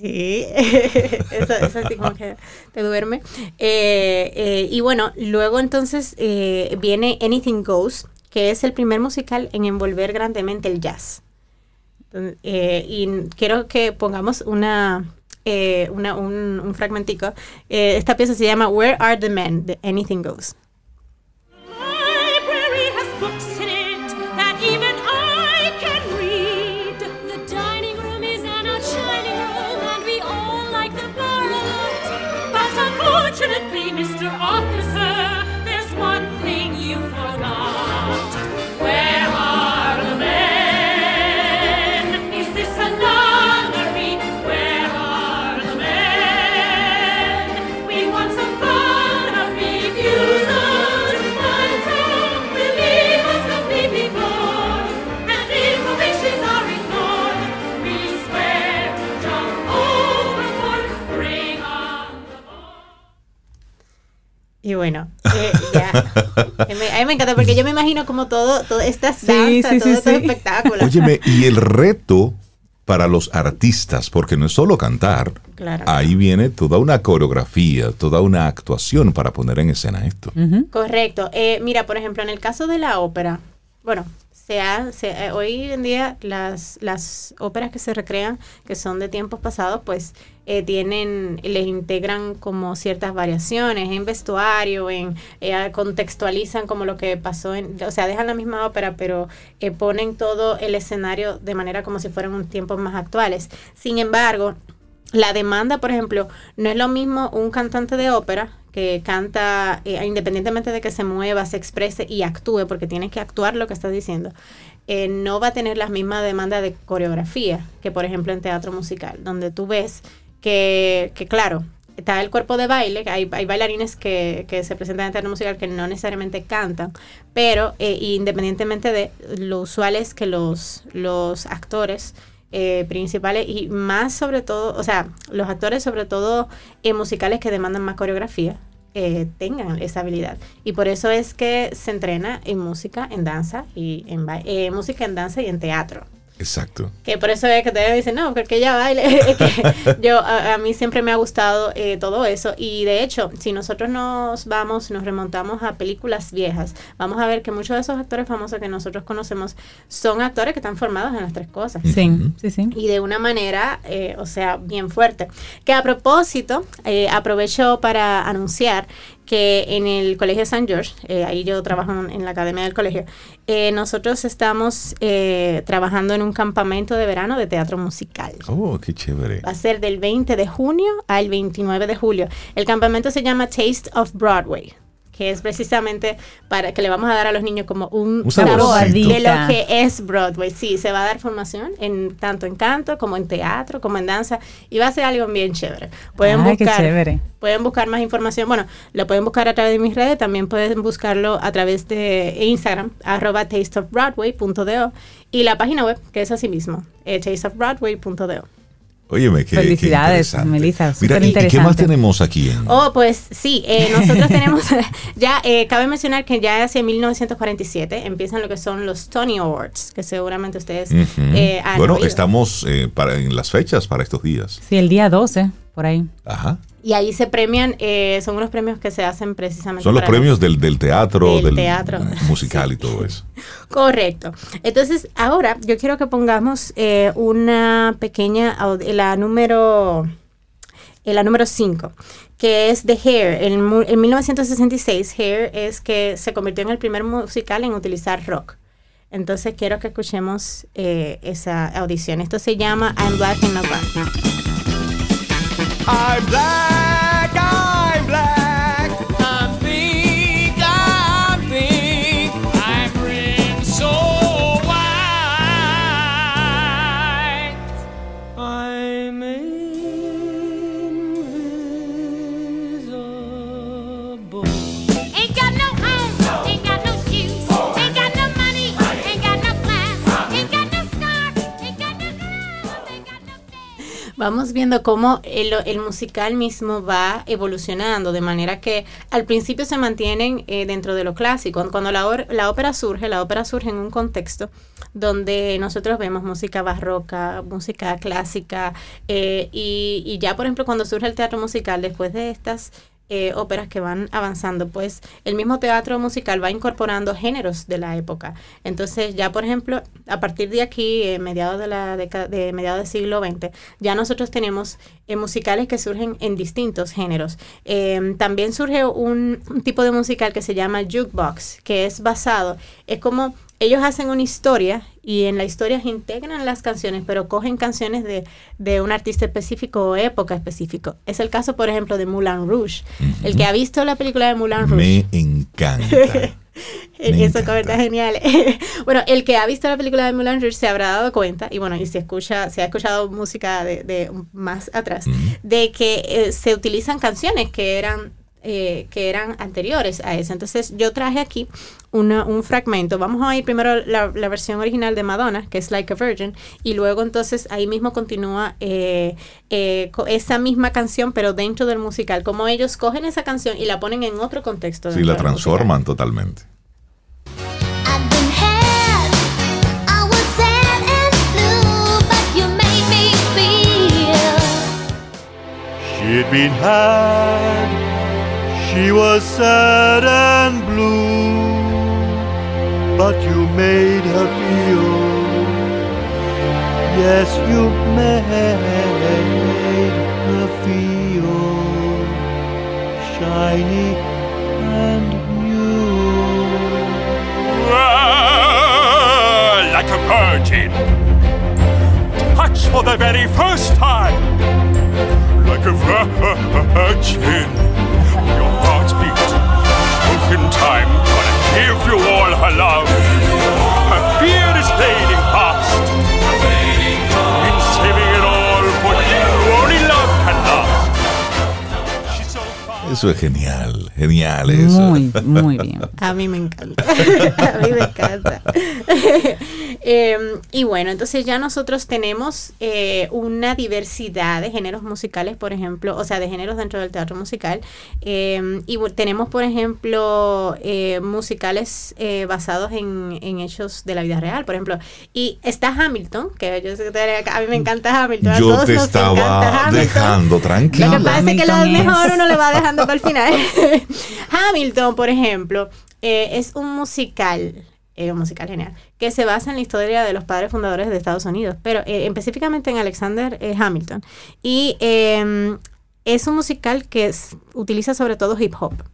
Sí, eso, eso así como que te duerme. Eh, eh, y bueno, luego entonces eh, viene Anything Goes, que es el primer musical en envolver grandemente el jazz. Eh, y quiero que pongamos una, eh, un, un, fragmentico. Eh, esta pieza se llama Where Are the Men? The Anything Goes. A mí me encanta porque yo me imagino como todo, toda esta danza, sí, sí, todo sí, este espectáculo. Óyeme, y el reto para los artistas, porque no es solo cantar, claro. ahí viene toda una coreografía, toda una actuación para poner en escena esto. Uh -huh. Correcto. Eh, mira, por ejemplo, en el caso de la ópera, bueno, se ha, se, eh, hoy en día las, las óperas que se recrean, que son de tiempos pasados, pues eh, tienen, les integran como ciertas variaciones en vestuario, en eh, contextualizan como lo que pasó, en, o sea, dejan la misma ópera, pero eh, ponen todo el escenario de manera como si fueran tiempos más actuales. Sin embargo, la demanda, por ejemplo, no es lo mismo un cantante de ópera que canta eh, independientemente de que se mueva, se exprese y actúe, porque tiene que actuar lo que estás diciendo, eh, no va a tener la misma demanda de coreografía que, por ejemplo, en teatro musical, donde tú ves que, que claro, está el cuerpo de baile, hay, hay bailarines que, que, se presentan en teatro musical que no necesariamente cantan, pero eh, independientemente de lo usual es que los, los actores eh, principales y más sobre todo, o sea, los actores sobre todo en musicales que demandan más coreografía, eh, tengan esa habilidad. Y por eso es que se entrena en música, en danza y en eh, música, en danza y en teatro. Exacto. Que por eso es que te dicen, no, porque ella baile. yo, a, a, mí siempre me ha gustado eh, todo eso. Y de hecho, si nosotros nos vamos, nos remontamos a películas viejas, vamos a ver que muchos de esos actores famosos que nosotros conocemos son actores que están formados en las tres cosas. Sí, sí, sí. Y de una manera, eh, o sea, bien fuerte. Que a propósito, eh, aprovecho para anunciar que en el Colegio San George, eh, ahí yo trabajo en la academia del colegio, eh, nosotros estamos eh, trabajando en un campamento de verano de teatro musical. Oh, qué chévere. Va a ser del 20 de junio al 29 de julio. El campamento se llama Taste of Broadway que es precisamente para que le vamos a dar a los niños como un, un sabor de lo que es Broadway. Sí, se va a dar formación en tanto en canto como en teatro, como en danza y va a ser algo bien chévere. Pueden Ay, buscar qué chévere. pueden buscar más información. Bueno, lo pueden buscar a través de mis redes, también pueden buscarlo a través de Instagram arroba tasteofbroadway.do y la página web que es así mismo, eh, tasteofbroadway.do. Óyeme, qué, Felicidades, qué Melissa. Mira, ¿y qué más tenemos aquí? En... Oh, pues sí, eh, nosotros tenemos, ya eh, cabe mencionar que ya hace 1947 empiezan lo que son los Tony Awards, que seguramente ustedes Uh -huh. eh, han bueno, oído. estamos eh, para, en las fechas para estos días. Sí, el día 12, por ahí. Ajá. Y ahí se premian, eh, son unos premios que se hacen precisamente. Son los premios del, teatro, del, teatro musical y todo eso. Correcto. Entonces, ahora yo quiero que pongamos eh, una pequeña, la número, eh, la número 5, que es The Hair. En, en 1966, Hair es que se convirtió en el primer musical en utilizar rock. Entonces quiero que escuchemos esa audición. Esto se llama I'm Black and Not Black. I'm black, vamos viendo cómo el, musical mismo va evolucionando, de manera que al principio se mantienen eh, dentro de lo clásico. Cuando la, ópera surge, la ópera surge en un contexto donde nosotros vemos música barroca, música clásica, eh, y ya por ejemplo cuando surge el teatro musical, después de estas eh, óperas que van avanzando, pues el mismo teatro musical va incorporando géneros de la época. Entonces ya, por ejemplo, a partir de aquí, eh, mediados de la década, de mediados del siglo XX, ya nosotros tenemos eh, musicales que surgen en distintos géneros. Em, también surge un, un tipo de musical que se llama jukebox, que es basado, es como ellos hacen una historia y en la historia integran las canciones, pero cogen canciones de, de un artista específico o época específico. Es el caso, por ejemplo, de Moulin Rouge. El que ha visto la película de Moulin Rouge. Me encanta. Eso genial. bueno, el que ha visto la película de Moulin Rouge se habrá dado cuenta, y bueno, y si escucha, se ha escuchado música de, de más atrás, de que eh, se utilizan canciones que eran eh, que eran anteriores a eso. Entonces yo traje aquí un fragmento. Vamos a ir primero la, la, versión original de Madonna, que es Like a Virgin, y luego entonces ahí mismo continúa eh, eh, esa misma canción, pero dentro del musical. Como ellos cogen esa canción y la ponen en otro contexto. Sí, la transforman totalmente. She'd been had She was sad and blue, but you made her feel. Yes, you made her feel shiny and new. like a virgin, touch for the very first time, like a virgin. Time, gonna give you all her love. Her fear is fading Eso es genial, genial eso. Muy, muy bien. A mí me encanta. A mí me encanta. Em, y bueno, entonces ya nosotros tenemos eh, una diversidad de géneros musicales, por ejemplo, o sea, de géneros dentro del teatro musical. Em, y tenemos, por ejemplo, eh, musicales eh, basados en, hechos de la vida real, por ejemplo. Y está Hamilton, que yo sé que a mí me encanta Hamilton. Yo te estaba dejando tranquilo. Lo que pasa es que lo mejor uno le va dejando final. Hamilton, por ejemplo, es un musical eh, musical genial, que se basa en la historia de los padres fundadores de Estados Unidos, pero eh, específicamente en Alexander eh, Hamilton. Y em, es un musical que utiliza sobre todo hip hop.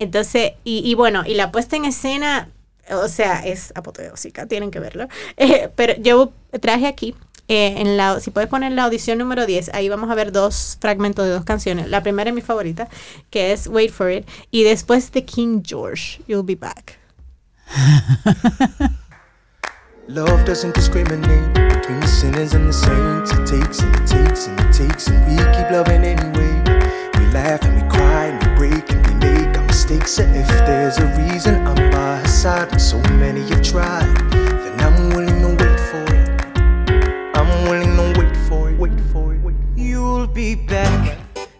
Entonces, y, bueno, y la puesta en escena, o sea, es apoteósica, tienen que verlo. pero yo traje aquí en la, si puedes poner la audición número 10, ahí vamos a ver dos fragmentos de dos canciones. La primera es mi favorita, que es Wait for It, y después de King George, You'll Be Back. Love doesn't discriminate between the sinners and the saints. It takes and it takes and it takes, and we keep loving anyway. We laugh and we cry and we break and we make our mistakes. And if there's a reason I'm by her side, and so many have tried,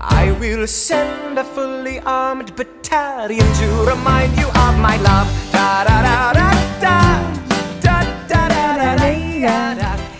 I will send a fully armed battalion to remind you of my love. Da da da da da.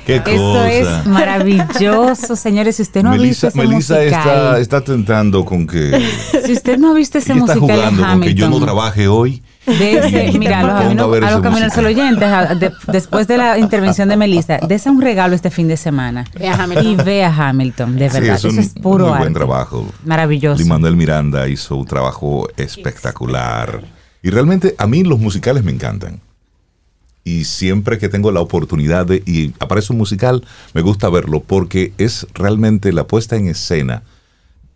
Esto es maravilloso, señores. Si usted no Melissa, ha visto ese Melissa está, está tentando con que. Si usted no ha visto ese musical está jugando con que yo no trabaje hoy. De ese, mira, a los, a los caminos oyentes, de, después de la intervención de Melissa, dese un regalo este fin de semana. Ve a Hamilton. Y ve a Hamilton, de verdad. Sí, es Eso es puro muy buen arte. trabajo. Maravilloso. Manuel Miranda hizo un trabajo espectacular. Y realmente a mí los musicales me encantan. Y siempre que tengo la oportunidad de, y aparece un musical, me gusta verlo porque es realmente la puesta en escena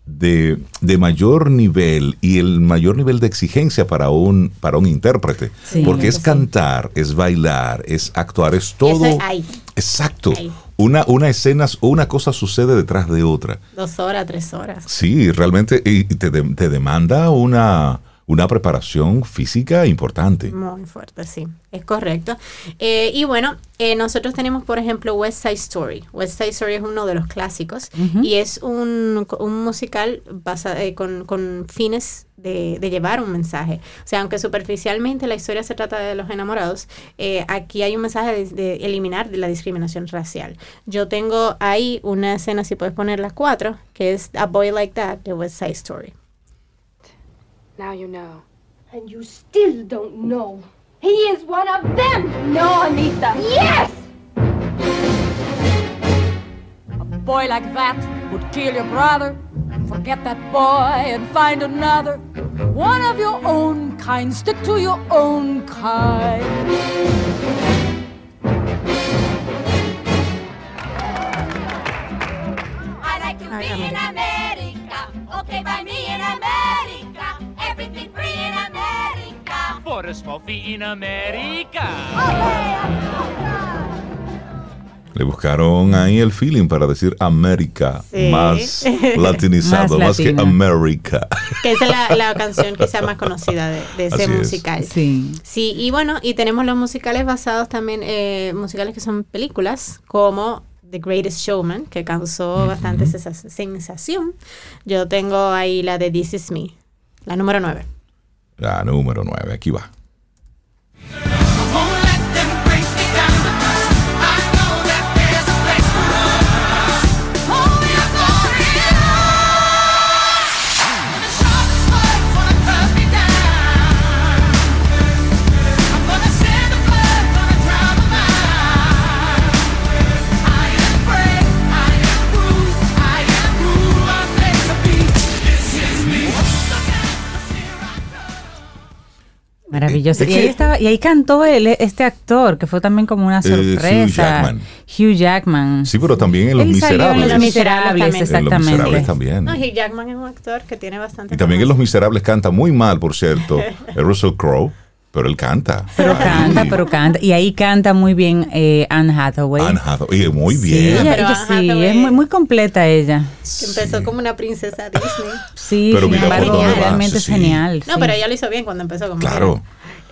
de, de mayor nivel y el mayor nivel de exigencia para un, para un intérprete. Sí. porque es Sí. cantar, es bailar, es actuar, es todo. Es ahí. Exacto. Ahí. Una, una escena, una cosa sucede detrás de otra. Dos horas, tres horas. Sí, realmente y y te, de- te demanda una, una preparación física importante. Muy fuerte, sí, es correcto. Eh, y bueno, eh, nosotros tenemos, por ejemplo, West Side Story. West Side Story es uno de los clásicos y es un, un musical basa- eh, con, con fines de, de llevar un mensaje. O sea, aunque superficialmente la historia se trata de los enamorados, eh, aquí hay un mensaje de, de eliminar la discriminación racial. Yo tengo ahí una escena, si puedes poner las cuatro, que es A Boy Like That de West Side Story. Now you know. And you still don't know. He is one of them! No, Anita. Yes! A boy like that would kill your brother. Forget that boy and find another. One of your own kind. Stick to your own kind. I like to be in America. Okay, by me in America. America. For a small fee in America. Le buscaron ahí el feeling para decir América, Sí. más latinizado, Más más, que. América. que esa es la, la canción quizá más conocida de, de ese Así es. musical. Sí. Sí, y bueno, y tenemos los musicales basados también, eh, musicales que son películas, como The Greatest Showman, que causó bastante sesa- sensación. Yo tengo ahí la de This Is Me, la número 9. La número 9, aquí va. Maravilloso. Y ahí, estaba, y ahí cantó él, este actor, que fue también como una Eh, sorpresa. Hugh Jackman. Hugh Jackman. Sí, pero también en Los Él salió en Miserables. Los Miserables, también. En Los exactamente. Miserables también. No, Hugh Jackman es un actor que tiene bastante. Y también en Los. Miserables canta muy mal, por cierto, el Russell Crowe, pero él canta. Pero Ahí. canta, pero canta. Y ahí canta muy bien eh, Anne Hathaway. Anne Hathaway, y muy Sí, bien. ella- ella sí, es muy, muy completa ella. Que empezó como una princesa Disney. Sí, Pero sin mira va, realmente es sí. genial. No, sí. pero ella lo hizo bien cuando empezó como Claro.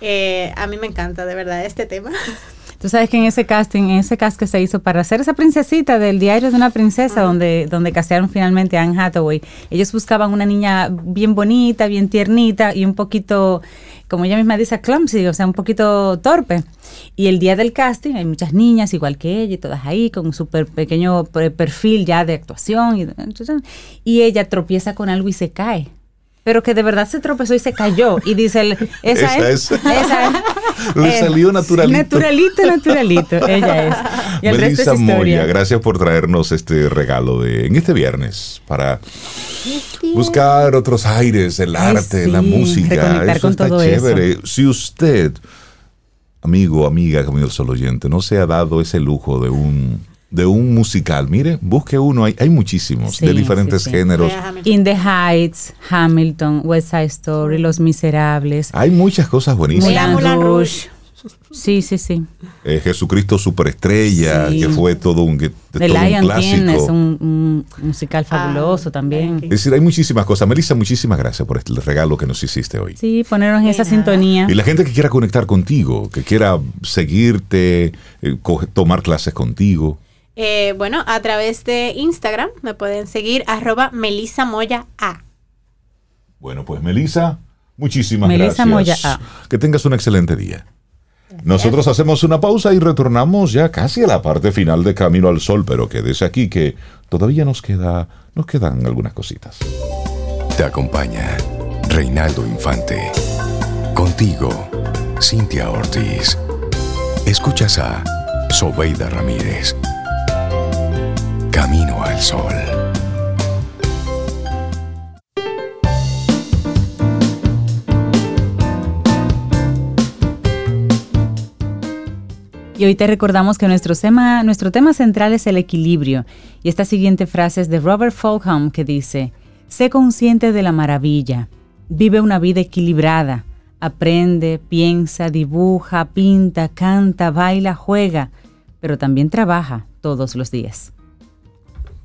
Eh, a mí me encanta, de verdad, este tema. Tú sabes que en ese casting, en ese cast que se hizo para hacer esa princesita del diario de una princesa, donde, donde casearon finalmente a Anne Hathaway, ellos buscaban una niña bien bonita, bien tiernita y un poquito, como ella misma dice, clumsy, o sea, un poquito torpe. Y el día del casting hay muchas niñas igual que ella, y todas ahí, con un súper pequeño per- perfil ya de actuación. Y, y ella tropieza con algo y se cae. Pero que de verdad se tropezó y se cayó. Y dice, él, esa, Esa es. es. Esa es. Le Eh, salió naturalito. Naturalito, naturalito. Ella es. Y el resto Melissa es historia. Moya, gracias por traernos este regalo de en este viernes para buscar otros aires, el Ay, arte, sí, la música. Eso con está todo eso. chévere. Si usted, amigo, amiga, Camilo Solo Oyente, no se ha dado ese lujo de un de un musical, mire, busque uno, hay, hay muchísimos Sí, de diferentes sí, sí. géneros. In the Heights, Hamilton, West Side Story, Los Miserables, Hay muchas cosas buenísimas. Moulin Rouge. Sí, sí, sí. Eh, Jesucristo Superestrella, que fue todo un, The Lion King es un, musical fabuloso ah, también. Es decir, hay muchísimas cosas. Melissa, muchísimas gracias por este regalo que nos hiciste hoy. Sí, ponernos en esa sintonía. Y la gente que quiera conectar contigo, que quiera seguirte, eh, tomar clases contigo. Eh, bueno, a través de Instagram me pueden seguir arroba Melissa Moya A. Bueno, pues Melissa, muchísimas Melissa Moya A. Que tengas un excelente día. Nosotros hacemos una pausa y retornamos ya casi a la parte final de Camino al Sol, pero quédese aquí que todavía nos queda, nos quedan algunas cositas. Te acompaña Reinaldo Infante. Contigo, Cintia Ortiz. Escuchas a Sobeida Ramírez. Camino al Sol. Y hoy te recordamos que nuestro tema, nuestro tema central es el equilibrio. Y esta siguiente frase es de Robert Fulham que dice, sé consciente de la maravilla, vive una vida equilibrada, aprende, piensa, dibuja, pinta, canta, baila, juega, pero también trabaja todos los días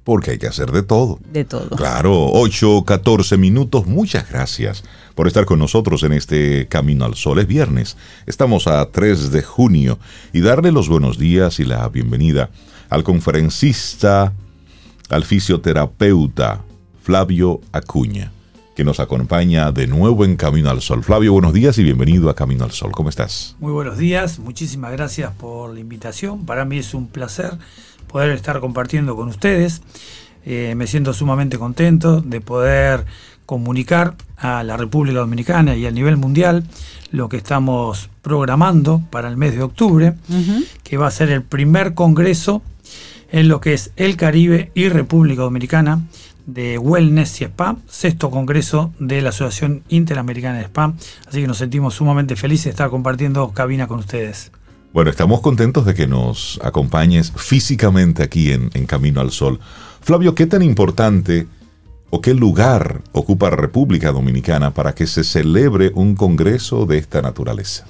porque hay que hacer de todo. De todo. Claro, 8, 14 minutos. Muchas gracias por estar con nosotros en este Camino al Sol. Es viernes, estamos a 3 de junio y darle los buenos días y la bienvenida al conferencista, al fisioterapeuta Flavio Acuña, que nos acompaña de nuevo en Camino al Sol. Flavio, buenos días y bienvenido a Camino al Sol. ¿Cómo estás? Muy buenos días, muchísimas gracias por la invitación. Para mí es un placer poder estar compartiendo con ustedes. Eh, me siento sumamente contento de poder comunicar a la República Dominicana y a nivel mundial lo que estamos programando para el mes de octubre, que va a ser el primer congreso en lo que es el Caribe y República Dominicana de Wellness y Spa, sexto congreso de la Asociación Interamericana de Spa. Así que nos sentimos sumamente felices de estar compartiendo cabina con ustedes. Bueno, estamos contentos de que nos acompañes físicamente aquí en, Camino al Sol. Flavio, ¿qué tan importante o qué lugar ocupa República Dominicana para que se celebre un congreso de esta naturaleza?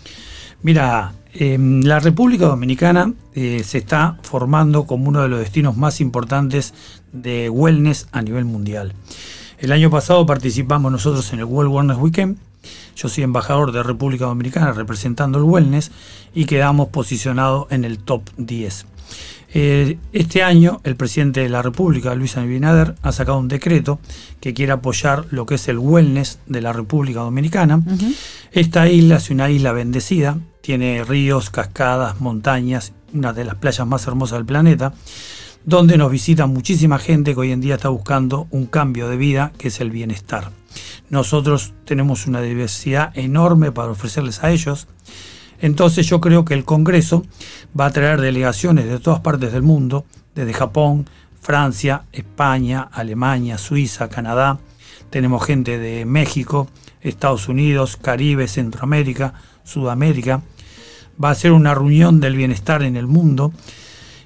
Mira, em, la República Dominicana eh, se está formando como uno de los destinos más importantes de wellness a nivel mundial. El año pasado participamos nosotros en el World Wellness Weekend yo soy embajador de República Dominicana representando el wellness y quedamos posicionados en el top 10. Eh, este año el presidente de la República, Luis Abinader, ha sacado un decreto que quiere apoyar lo que es el wellness de la República Dominicana. Esta isla es una isla bendecida, tiene ríos, cascadas, montañas, una de las playas más hermosas del planeta, donde nos visita muchísima gente que hoy en día está buscando un cambio de vida, que es el bienestar. Nosotros tenemos una diversidad enorme para ofrecerles a ellos. Entonces yo creo que el Congreso va a traer delegaciones de todas partes del mundo, desde Japón, Francia, España, Alemania, Suiza, Canadá. Tenemos gente de México, Estados Unidos, Caribe, Centroamérica, Sudamérica. Va a ser una reunión del bienestar en el mundo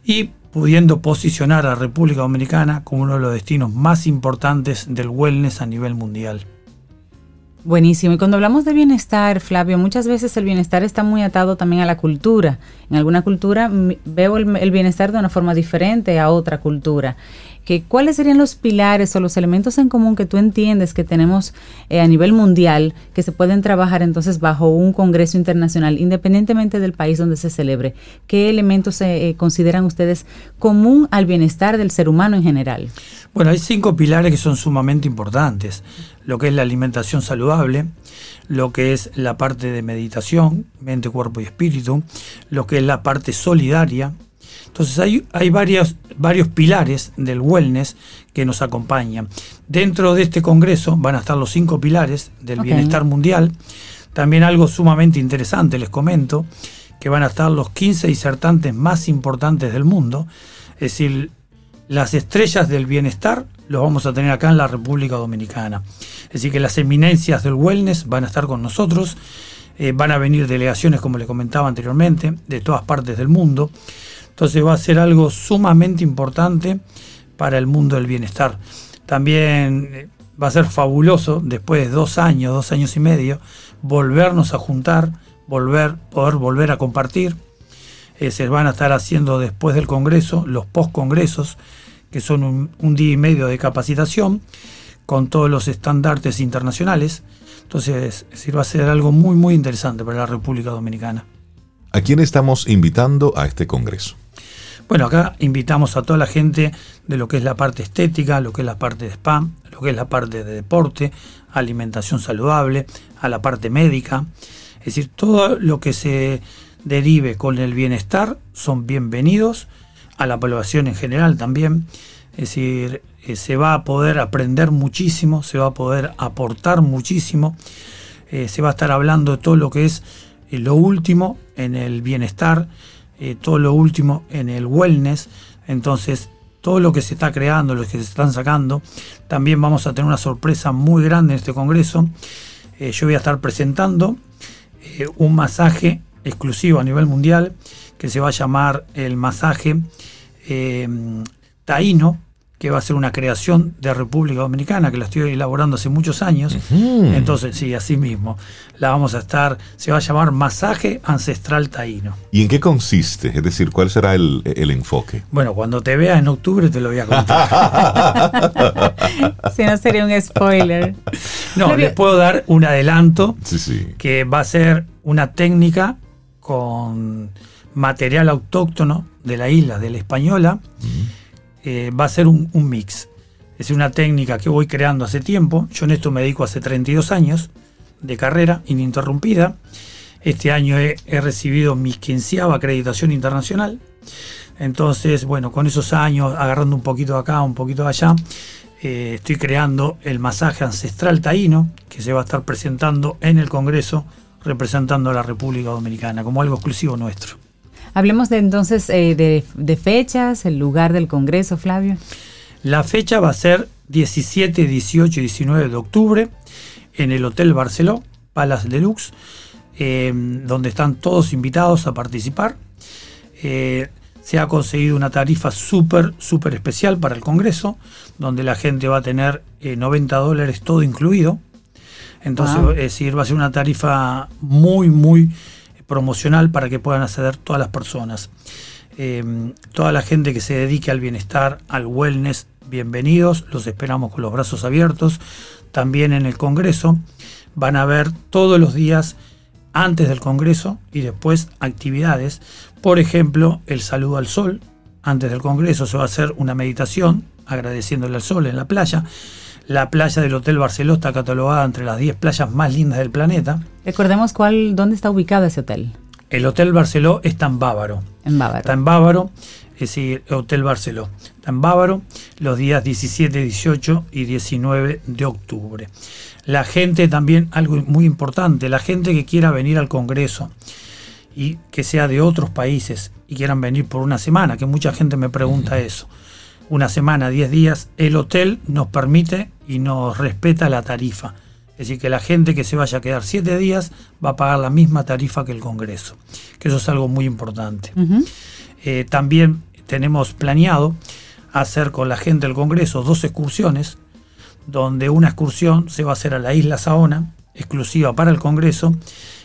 y pudiendo posicionar a República Dominicana como uno de los destinos más importantes del wellness a nivel mundial. Buenísimo. Y cuando hablamos de bienestar, Flavio, muchas veces el bienestar está muy atado también a la cultura. En alguna cultura veo el, bienestar de una forma diferente a otra cultura que cuáles serían los pilares o los elementos en común que tú entiendes que tenemos eh, a nivel mundial que se pueden trabajar entonces bajo un congreso internacional, independientemente del país donde se celebre. ¿Qué elementos se eh, consideran ustedes común al bienestar del ser humano en general? Bueno, hay cinco pilares que son sumamente importantes. Lo que es la alimentación saludable, lo que es la parte de meditación, mente, cuerpo y espíritu, lo que es la parte solidaria, entonces hay, hay varios, varios pilares del wellness que nos acompañan. Dentro de este congreso van a estar los cinco pilares del bienestar mundial. También algo sumamente interesante, les comento, que van a estar los 15 disertantes más importantes del mundo. Es decir, las estrellas del bienestar los vamos a tener acá en la República Dominicana. Decir, que las eminencias del wellness van a estar con nosotros. Eh, van a venir delegaciones, como les comentaba anteriormente, de todas partes del mundo. Entonces va a ser algo sumamente importante para el mundo del bienestar. También eh, va a ser fabuloso, después de dos años, dos años y medio, volvernos a juntar, volver, poder volver a compartir. Eh, se van a estar haciendo después del Congreso los post-congresos, que son un, día y medio de capacitación con todos los estandartes internacionales. Entonces, va a ser algo muy, muy interesante para la República Dominicana. ¿A quién estamos invitando a este Congreso? Bueno, acá invitamos a toda la gente de lo que es la parte estética, lo que es la parte de spa, lo que es la parte de deporte, alimentación saludable, a la parte médica. Es decir, todo lo que se derive con el bienestar son bienvenidos, a la población en general también. Es decir, eh, se va a poder aprender muchísimo, se va a poder aportar muchísimo, eh, se va a estar hablando de todo lo que es eh, lo último en el bienestar, todo lo último en el wellness. Entonces, todo lo que se está creando, lo que se están sacando. También vamos a tener una sorpresa muy grande en este congreso. Yo voy a estar presentando un masaje exclusivo a nivel mundial que se va a llamar el masaje taíno que va a ser una creación de República Dominicana, que la estoy elaborando hace muchos años. Entonces, sí, así mismo. La vamos a estar, se va a llamar Masaje Ancestral Taíno. ¿Y en qué consiste? Es decir, ¿cuál será el, enfoque? Bueno, cuando te vea en octubre te lo voy a contar. si no sería un spoiler. No, les puedo dar un adelanto que va a ser una técnica con material autóctono de la isla, de la española. Eh, va a ser un, mix. Es una técnica que voy creando hace tiempo. Yo en esto me dedico hace 32 años de carrera ininterrumpida. Este año he, recibido mi quinceava acreditación internacional. Entonces, bueno, con esos años, agarrando un poquito acá, un poquito allá, eh, estoy creando el masaje ancestral taíno, que se va a estar presentando en el Congreso, representando a la República Dominicana, como algo exclusivo nuestro. Hablemos de entonces eh, de, fechas, el lugar del Congreso, Flavio. La fecha va a ser 17, 18 y 19 de octubre en el Hotel Barceló, Palace Deluxe, eh, donde están todos invitados a participar. Eh, se ha conseguido una tarifa súper, súper especial para el Congreso, donde la gente va a tener 90 dólares todo incluido. Entonces, es decir, va a ser una tarifa muy, muy promocional para que puedan acceder todas las personas. Eh, toda la gente que se dedique al bienestar, al wellness, bienvenidos, los esperamos con los brazos abiertos. También en el Congreso van a ver todos los días antes del Congreso y después actividades. Por ejemplo, el saludo al sol. Antes del Congreso se va a hacer una meditación agradeciéndole al sol en la playa. La playa del Hotel Barceló está catalogada entre las 10 playas más lindas del planeta. Recordemos cuál, dónde está ubicado ese hotel. El Hotel Barceló está en Bávaro. En Bávaro. Está en Bávaro, es decir, Hotel Barceló. Está en Bávaro los días 17, 18 y 19 de octubre. La gente también, algo muy importante, la gente que quiera venir al Congreso y que sea de otros países y quieran venir por una semana, que mucha gente me pregunta eso una semana, 10 días, el hotel nos permite y nos respeta la tarifa. Es decir, que la gente que se vaya a quedar 7 días va a pagar la misma tarifa que el Congreso, que eso es algo muy importante. Eh, también tenemos planeado hacer con la gente del Congreso dos excursiones, donde una excursión se va a hacer a la isla Saona, exclusiva para el Congreso,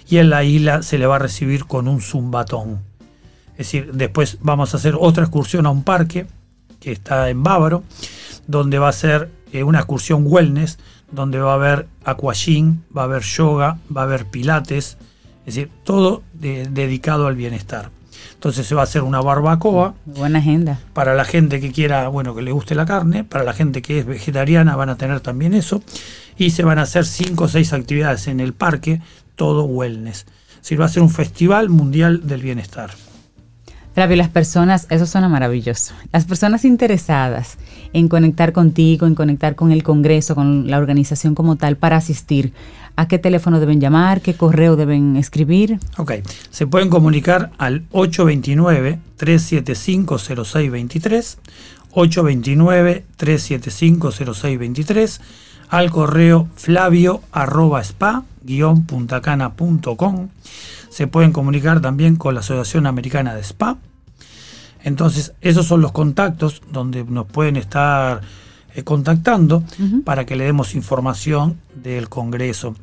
y en la isla se le va a recibir con un zumbatón. Es decir, después vamos a hacer otra excursión a un parque que está en Bávaro, donde va a ser eh, una excursión wellness, donde va a haber aquagym, va a haber yoga, va a haber pilates, es decir, todo dedicado al bienestar. Entonces se va a hacer una barbacoa. Buena agenda. Para la gente que quiera, bueno, que le guste la carne, para la gente que es vegetariana van a tener también eso. Y se van a hacer cinco o seis actividades en el parque, todo wellness. Es decir, va a ser un festival mundial del bienestar. Flavio, las personas, eso suena maravilloso. Las personas interesadas en conectar contigo, en conectar con el Congreso, con la organización como tal para asistir, ¿a qué teléfono deben llamar? ¿Qué correo deben escribir? Ok, se pueden comunicar al 829-375-0623, 829-375-0623, al correo flavio arroba spa puntacana.com se pueden comunicar también con la Asociación Americana de Spa. Entonces, esos son los contactos donde nos pueden estar eh, contactando para que le demos información del Congreso.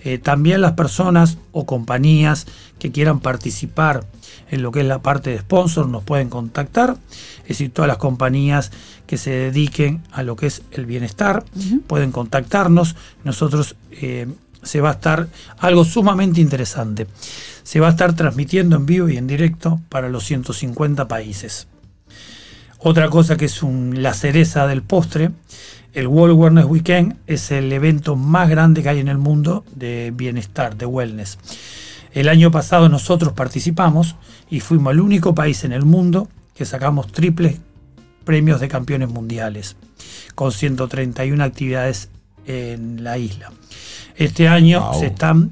Eh, también las personas o compañías que quieran participar en lo que es la parte de sponsor nos pueden contactar. Es decir, todas las compañías que se dediquen a lo que es el bienestar pueden contactarnos. Nosotros eh, se va a estar algo sumamente interesante. Se va a estar transmitiendo en vivo y en directo para los 150 países. Otra cosa que es la cereza del postre, el World Wellness Weekend es el evento más grande que hay en el mundo de bienestar, de wellness. El año pasado nosotros participamos y fuimos el único país en el mundo que sacamos triples premios de campeones mundiales, con 131 actividades en la isla. Este año se están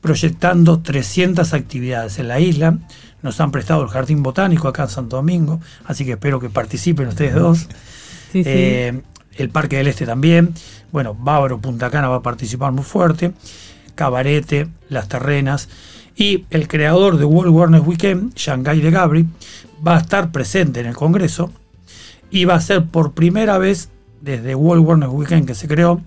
proyectando 300 actividades en la isla. Nos han prestado el Jardín Botánico acá en Santo Domingo, así que espero que participen ustedes dos. Eh, el Parque del Este también. Bueno, Bávaro, Punta Cana va a participar muy fuerte. Cabarete, Las Terrenas. Y el creador de World Wellness Weekend, Shanghai de Gabri, va a estar presente en el Congreso y va a ser por primera vez desde World Wellness Weekend que se creó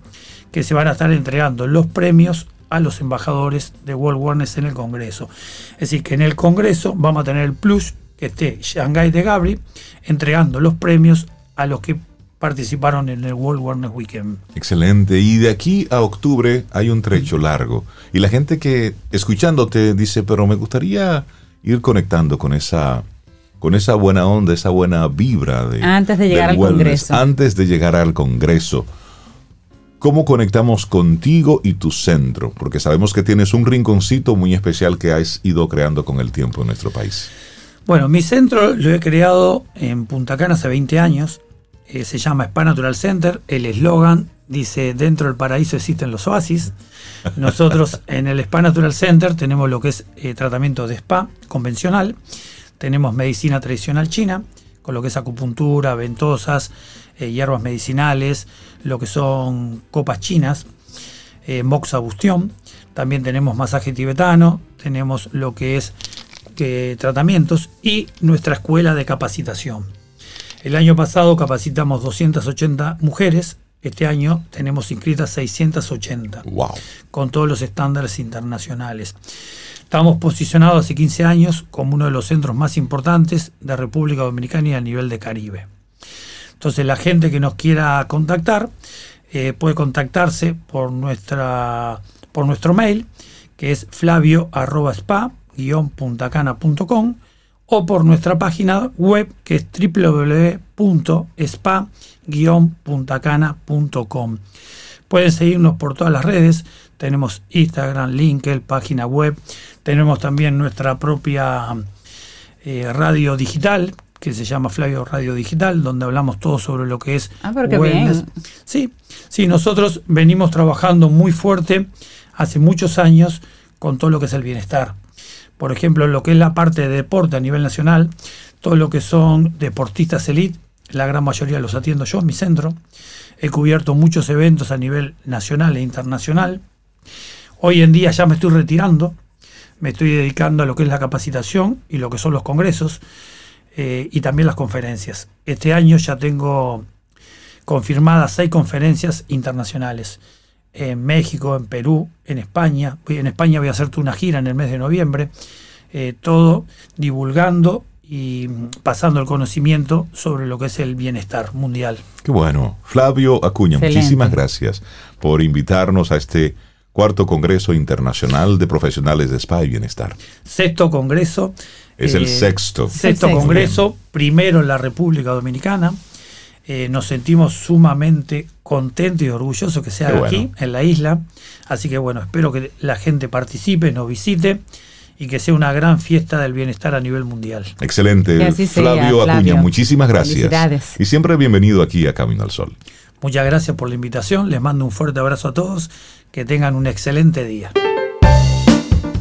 que se van a estar entregando los premios a los embajadores de World Wellness en el Congreso. Es decir, que en el Congreso vamos a tener el plus que esté Shanghai de Gabri entregando los premios a los que participaron en el World Wellness Weekend. Excelente. Y de aquí a octubre hay un trecho largo. Y la gente que escuchándote dice, pero me gustaría ir conectando con esa con esa buena onda, esa buena vibra de antes de llegar al Congreso. Antes de llegar al Congreso. ¿Cómo conectamos contigo y tu centro? Porque sabemos que tienes un rinconcito muy especial que has ido creando con el tiempo en nuestro país. Bueno, mi centro lo he creado en Punta Cana hace 20 años. Eh, se llama Spa Natural Center. El eslogan dice, dentro del paraíso existen los oasis. Nosotros en el Spa Natural Center tenemos lo que es eh, tratamiento de spa convencional. Tenemos medicina tradicional china, con lo que es acupuntura, ventosas, eh, hierbas medicinales, lo que son copas chinas, eh, moxa bustión. También tenemos masaje tibetano, tenemos lo que es tratamientos y nuestra escuela de capacitación. El año pasado capacitamos 280 mujeres, este año tenemos inscritas 680, wow. con todos los estándares internacionales. Estamos posicionados hace 15 años como uno de los centros más importantes de República Dominicana y a nivel de Caribe. Entonces la gente que nos quiera contactar eh, puede contactarse por, nuestra, por nuestro mail, que es flavio.spa-puntacana.com o por nuestra página web que es www.spa-puntacana.com. Pueden seguirnos por todas las redes, tenemos Instagram, LinkedIn, página web, tenemos también nuestra propia eh, radio digital que se llama Flavio Radio Digital, donde hablamos todo sobre lo que es ah, wellness. Sí, sí, nosotros venimos trabajando muy fuerte hace muchos años con todo lo que es el bienestar por ejemplo, lo que es la parte de deporte a nivel nacional, todo lo que son deportistas elite, la gran mayoría los atiendo yo en mi centro. He cubierto muchos eventos a nivel nacional e internacional. Hoy en día ya me estoy retirando, me estoy dedicando a lo que es la capacitación y lo que son los congresos eh, y también las conferencias. Este año ya tengo confirmadas seis conferencias internacionales en México, en Perú, en España. En España voy a hacerte una gira en el mes de noviembre. Eh, todo divulgando y pasando el conocimiento sobre lo que es el bienestar mundial. Qué bueno. Flavio Acuña, muchísimas gracias por invitarnos a este cuarto Congreso Internacional de Profesionales de Spa y Bienestar. Sexto Congreso. Es el eh, sexto. Sexto Congreso, primero en la República Dominicana. Eh, nos sentimos sumamente contentos y orgullosos que sea aquí, en la isla. Así que bueno, espero que la gente participe, nos visite y que sea una gran fiesta del bienestar a nivel mundial. Excelente. Flavio Acuña, muchísimas gracias. Y siempre bienvenido aquí a Camino al Sol. Muchas gracias por la invitación. Les mando un fuerte abrazo a todos. Que tengan un excelente día.